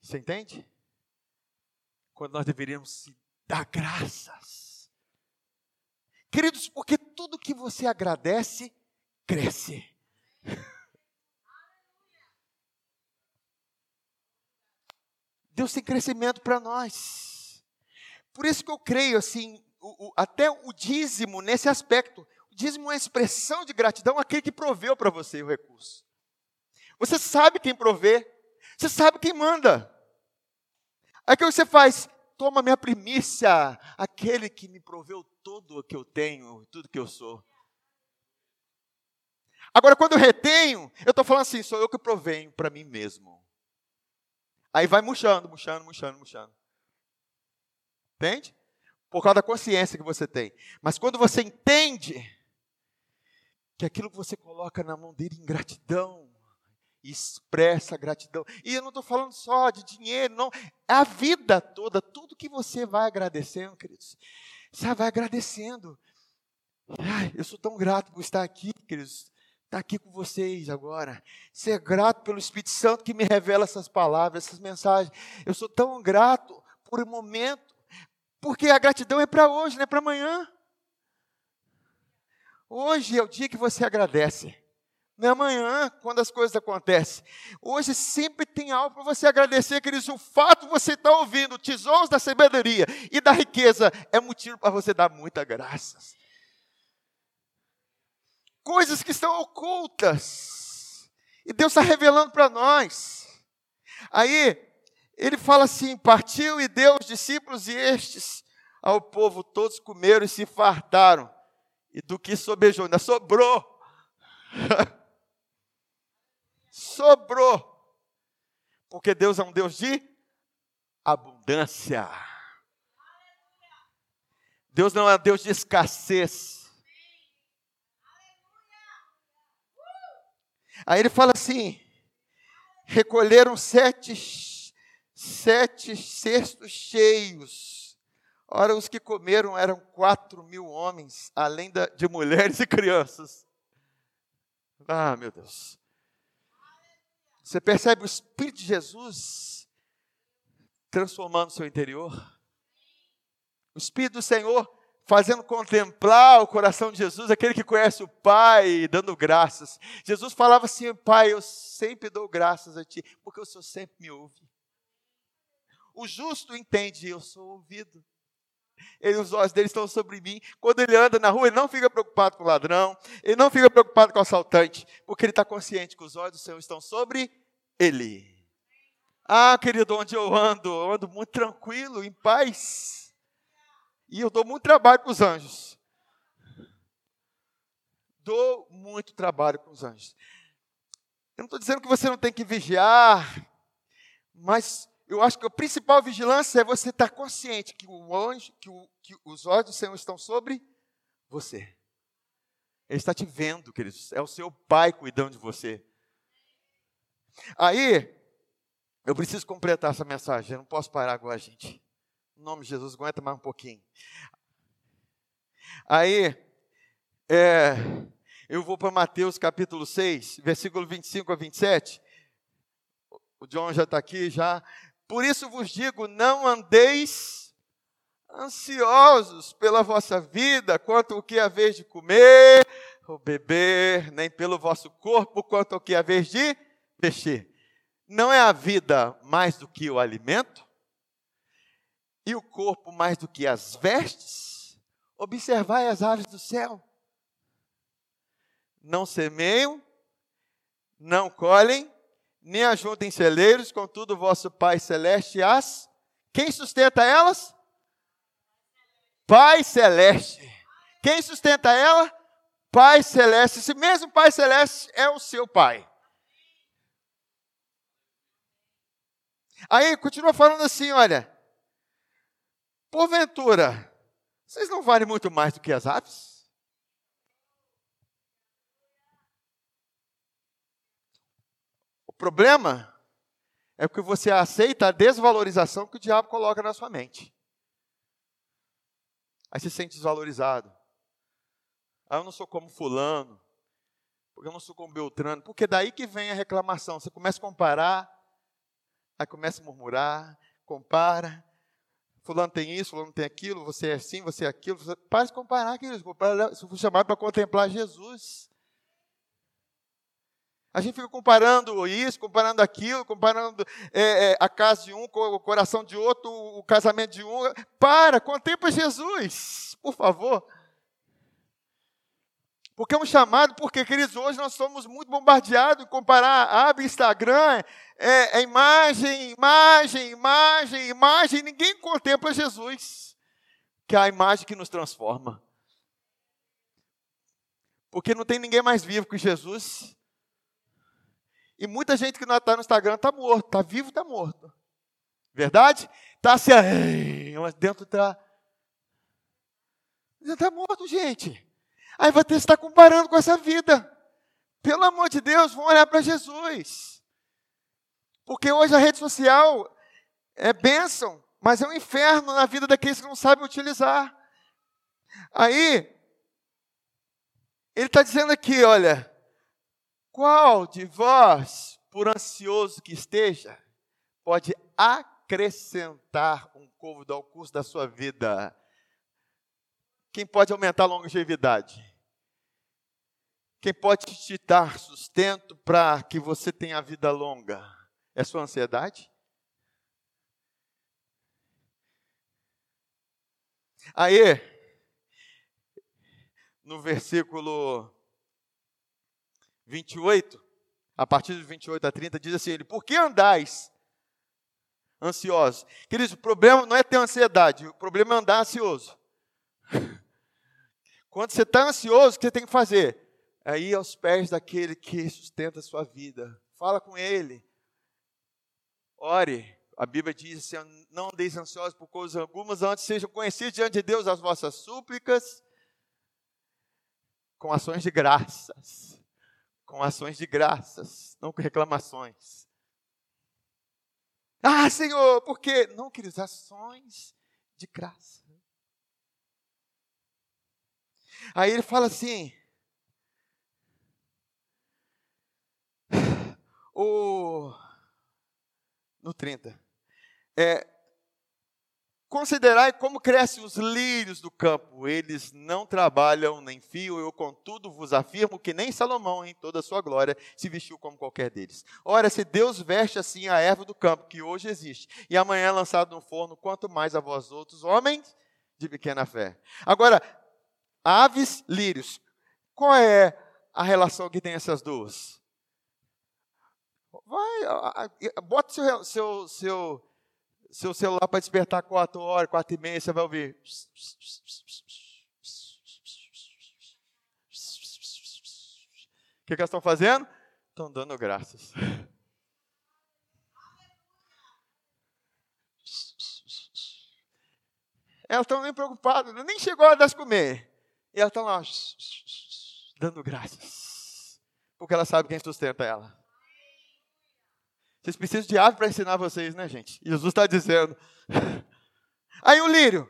Você entende? Quando nós deveríamos dar graças. Queridos, porque tudo que você agradece, cresce. Deus tem crescimento para nós. Por isso que eu creio assim, o, o, até o dízimo nesse aspecto. O dízimo é uma expressão de gratidão àquele que proveu para você o recurso. Você sabe quem provê, você sabe quem manda. Aí o que você faz? Toma minha primícia, aquele que me proveu tudo o que eu tenho, tudo que eu sou. Agora, quando eu retenho, eu estou falando assim, sou eu que provenho para mim mesmo. Aí vai murchando, murchando, murchando, murchando. Entende? Por causa da consciência que você tem. Mas quando você entende que aquilo que você coloca na mão dele em gratidão, expressa gratidão. E eu não estou falando só de dinheiro, não. É a vida toda, tudo que você vai agradecendo, queridos. Você vai agradecendo. Ai, eu sou tão grato por estar aqui, queridos estar aqui com vocês agora. Ser grato pelo Espírito Santo que me revela essas palavras, essas mensagens. Eu sou tão grato por um momento, porque a gratidão é para hoje, não é para amanhã. Hoje é o dia que você agradece. Não é amanhã, quando as coisas acontecem. Hoje sempre tem algo para você agradecer, queridos. O fato de você estar ouvindo tesouros da sabedoria e da riqueza é motivo para você dar muita graças coisas que estão ocultas. E Deus está revelando para nós. Aí, ele fala assim: partiu e deu os discípulos e estes ao povo, todos comeram e se fartaram. E do que sobejou, ainda sobrou. sobrou. Porque Deus é um Deus de abundância. Deus não é um Deus de escassez. Aí ele fala assim: recolheram sete, sete cestos cheios. Ora, os que comeram eram quatro mil homens, além de mulheres e crianças. Ah, meu Deus. Você percebe o Espírito de Jesus transformando seu interior? O Espírito do Senhor fazendo contemplar o coração de Jesus, aquele que conhece o Pai, dando graças. Jesus falava assim: Pai, eu sempre dou graças a Ti, porque o Senhor sempre me ouve. O justo entende, eu sou ouvido. Ele, os olhos dele estão sobre mim. Quando ele anda na rua, ele não fica preocupado com o ladrão, ele não fica preocupado com o assaltante, porque ele está consciente que os olhos do Senhor estão sobre ele. Ah, querido, onde eu ando? Eu ando muito tranquilo, em paz. E eu dou muito trabalho com os anjos. Dou muito trabalho com os anjos. Eu não estou dizendo que você não tem que vigiar, mas eu acho que a principal vigilância é você estar consciente que o anjo, que, o, que os olhos do Senhor estão sobre você. Ele está te vendo, queridos. É o seu pai cuidando de você. Aí, eu preciso completar essa mensagem. Eu não posso parar agora, gente. Em nome de Jesus, aguenta mais um pouquinho. Aí, é, eu vou para Mateus capítulo 6, versículo 25 a 27. O John já está aqui já. Por isso vos digo: não andeis ansiosos pela vossa vida, quanto o que haver de comer ou beber, nem pelo vosso corpo, quanto o que haver de vestir. Não é a vida mais do que o alimento? e o corpo mais do que as vestes, observai as aves do céu. Não semeiam, não colhem, nem ajuntem celeiros, contudo, vosso Pai Celeste as. Quem sustenta elas? Pai Celeste. Quem sustenta ela? Pai Celeste. Esse mesmo Pai Celeste é o seu Pai. Aí continua falando assim: olha, Porventura, vocês não valem muito mais do que as aves? Problema É porque você aceita a desvalorização que o diabo coloca na sua mente. Aí você se sente desvalorizado. Ah, eu não sou como fulano. Porque eu não sou como Beltrano. Porque daí que vem a reclamação. Você começa a comparar, aí começa a murmurar, compara. Fulano tem isso, fulano tem aquilo, você é assim, você é aquilo. Para de comparar, queridos. Você foi chamado para contemplar Jesus. A gente fica comparando isso, comparando aquilo, comparando é, é, a casa de um com o coração de outro, o casamento de um. Para, contempla Jesus, por favor. Porque é um chamado, porque, queridos, hoje nós somos muito bombardeados em comparar, abre Instagram, é, é imagem, imagem, imagem, imagem, ninguém contempla Jesus, que é a imagem que nos transforma. Porque não tem ninguém mais vivo que Jesus. E muita gente que não está no Instagram está morto, está vivo, está morto. Verdade? Está assim, mas dentro está. Está morto, gente. Aí você está comparando com essa vida. Pelo amor de Deus, vamos olhar para Jesus. Porque hoje a rede social é bênção, mas é um inferno na vida daqueles que não sabem utilizar. Aí, ele está dizendo aqui, olha, qual de vós, por ansioso que esteja, pode acrescentar um côvado ao curso da sua vida? Quem pode aumentar a longevidade? Quem pode te dar sustento para que você tenha vida longa? É sua ansiedade? Aí, no versículo 28, a partir de 28 a 30, diz assim: ele, por que andais ansiosos? Queridos, o problema não é ter ansiedade, o problema é andar ansioso. Quando você está ansioso, o que você tem que fazer? É ir aos pés daquele que sustenta a sua vida. Fala com ele. Ore. A Bíblia diz assim: não andeis ansiosos por coisas algumas, antes sejam conhecidos diante de Deus as vossas súplicas com ações de graças. Com ações de graças, não com reclamações. Ah, Senhor, por quê? Não, queridos, ações de graça. Aí ele fala assim: o, no 30, é, Considerai como crescem os lírios do campo, eles não trabalham nem fiam, eu contudo vos afirmo que nem Salomão, em toda a sua glória, se vestiu como qualquer deles. Ora, se Deus veste assim a erva do campo, que hoje existe, e amanhã é lançado no forno, quanto mais a vós outros, homens de pequena fé. Agora, aves, lírios. Qual é a relação que tem essas duas? Vai, bota seu, seu, seu, seu celular para despertar 4 horas, 4 e meia, você vai ouvir. O que, que elas estão fazendo? Estão dando graças. Elas estão nem preocupadas, nem chegou a hora de comer. E ela está lá, dando graças. Porque ela sabe quem sustenta ela. Vocês precisam de ave para ensinar vocês, né, gente? Jesus está dizendo. Aí o lírio.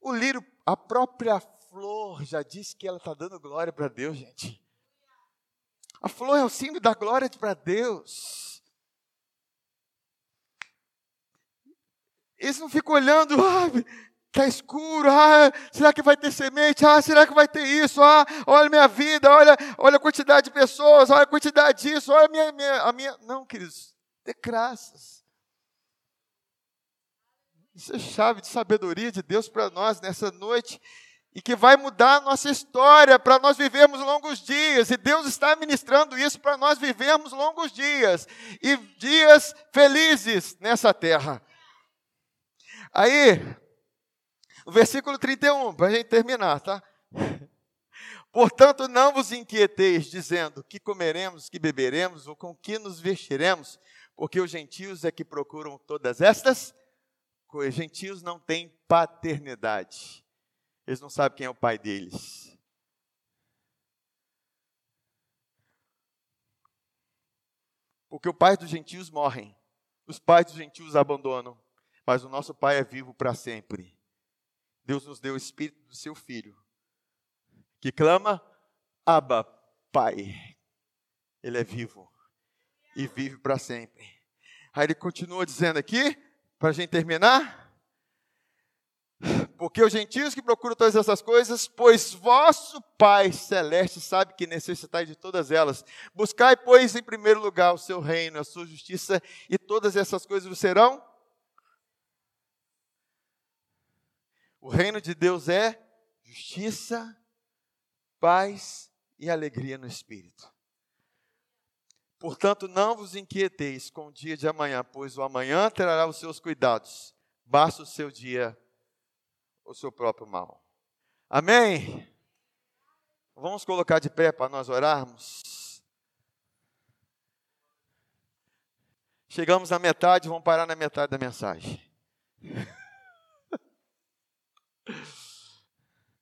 O lírio, a própria flor já disse que ela está dando glória para Deus, gente. A flor é o símbolo da glória para Deus. Eles não ficam olhando, ah, Está escuro, ah, será que vai ter semente? Ah, será que vai ter isso? Ah, olha minha vida, olha, olha a quantidade de pessoas, olha a quantidade disso, olha a minha, minha, a minha. Não, queridos, dê graças. Isso é chave de sabedoria de Deus para nós nessa noite e que vai mudar a nossa história para nós vivermos longos dias. E Deus está ministrando isso para nós vivermos longos dias e dias felizes nessa terra. Aí, o versículo 31, para a gente terminar, tá? Portanto, não vos inquieteis, dizendo que comeremos, que beberemos, ou com que nos vestiremos, porque os gentios é que procuram todas estas coisas. Gentios não têm paternidade, eles não sabem quem é o pai deles. Porque o pai dos gentios morrem, Os pais dos gentios abandonam, mas o nosso Pai é vivo para sempre. Deus nos deu o Espírito do seu Filho, que clama, Abba, Pai. Ele é vivo e vive para sempre. Aí ele continua dizendo aqui, para a gente terminar. Porque os gentios que procuram todas essas coisas, pois vosso Pai celeste sabe que necessitais de todas elas. Buscai, pois, em primeiro lugar o seu reino, a sua justiça, e todas essas coisas vos serão. O reino de Deus é justiça, paz e alegria no espírito. Portanto, não vos inquieteis com o dia de amanhã, pois o amanhã trará os seus cuidados. Basta o seu dia o seu próprio mal. Amém? Vamos colocar de pé para nós orarmos. Chegamos na metade, vamos parar na metade da mensagem.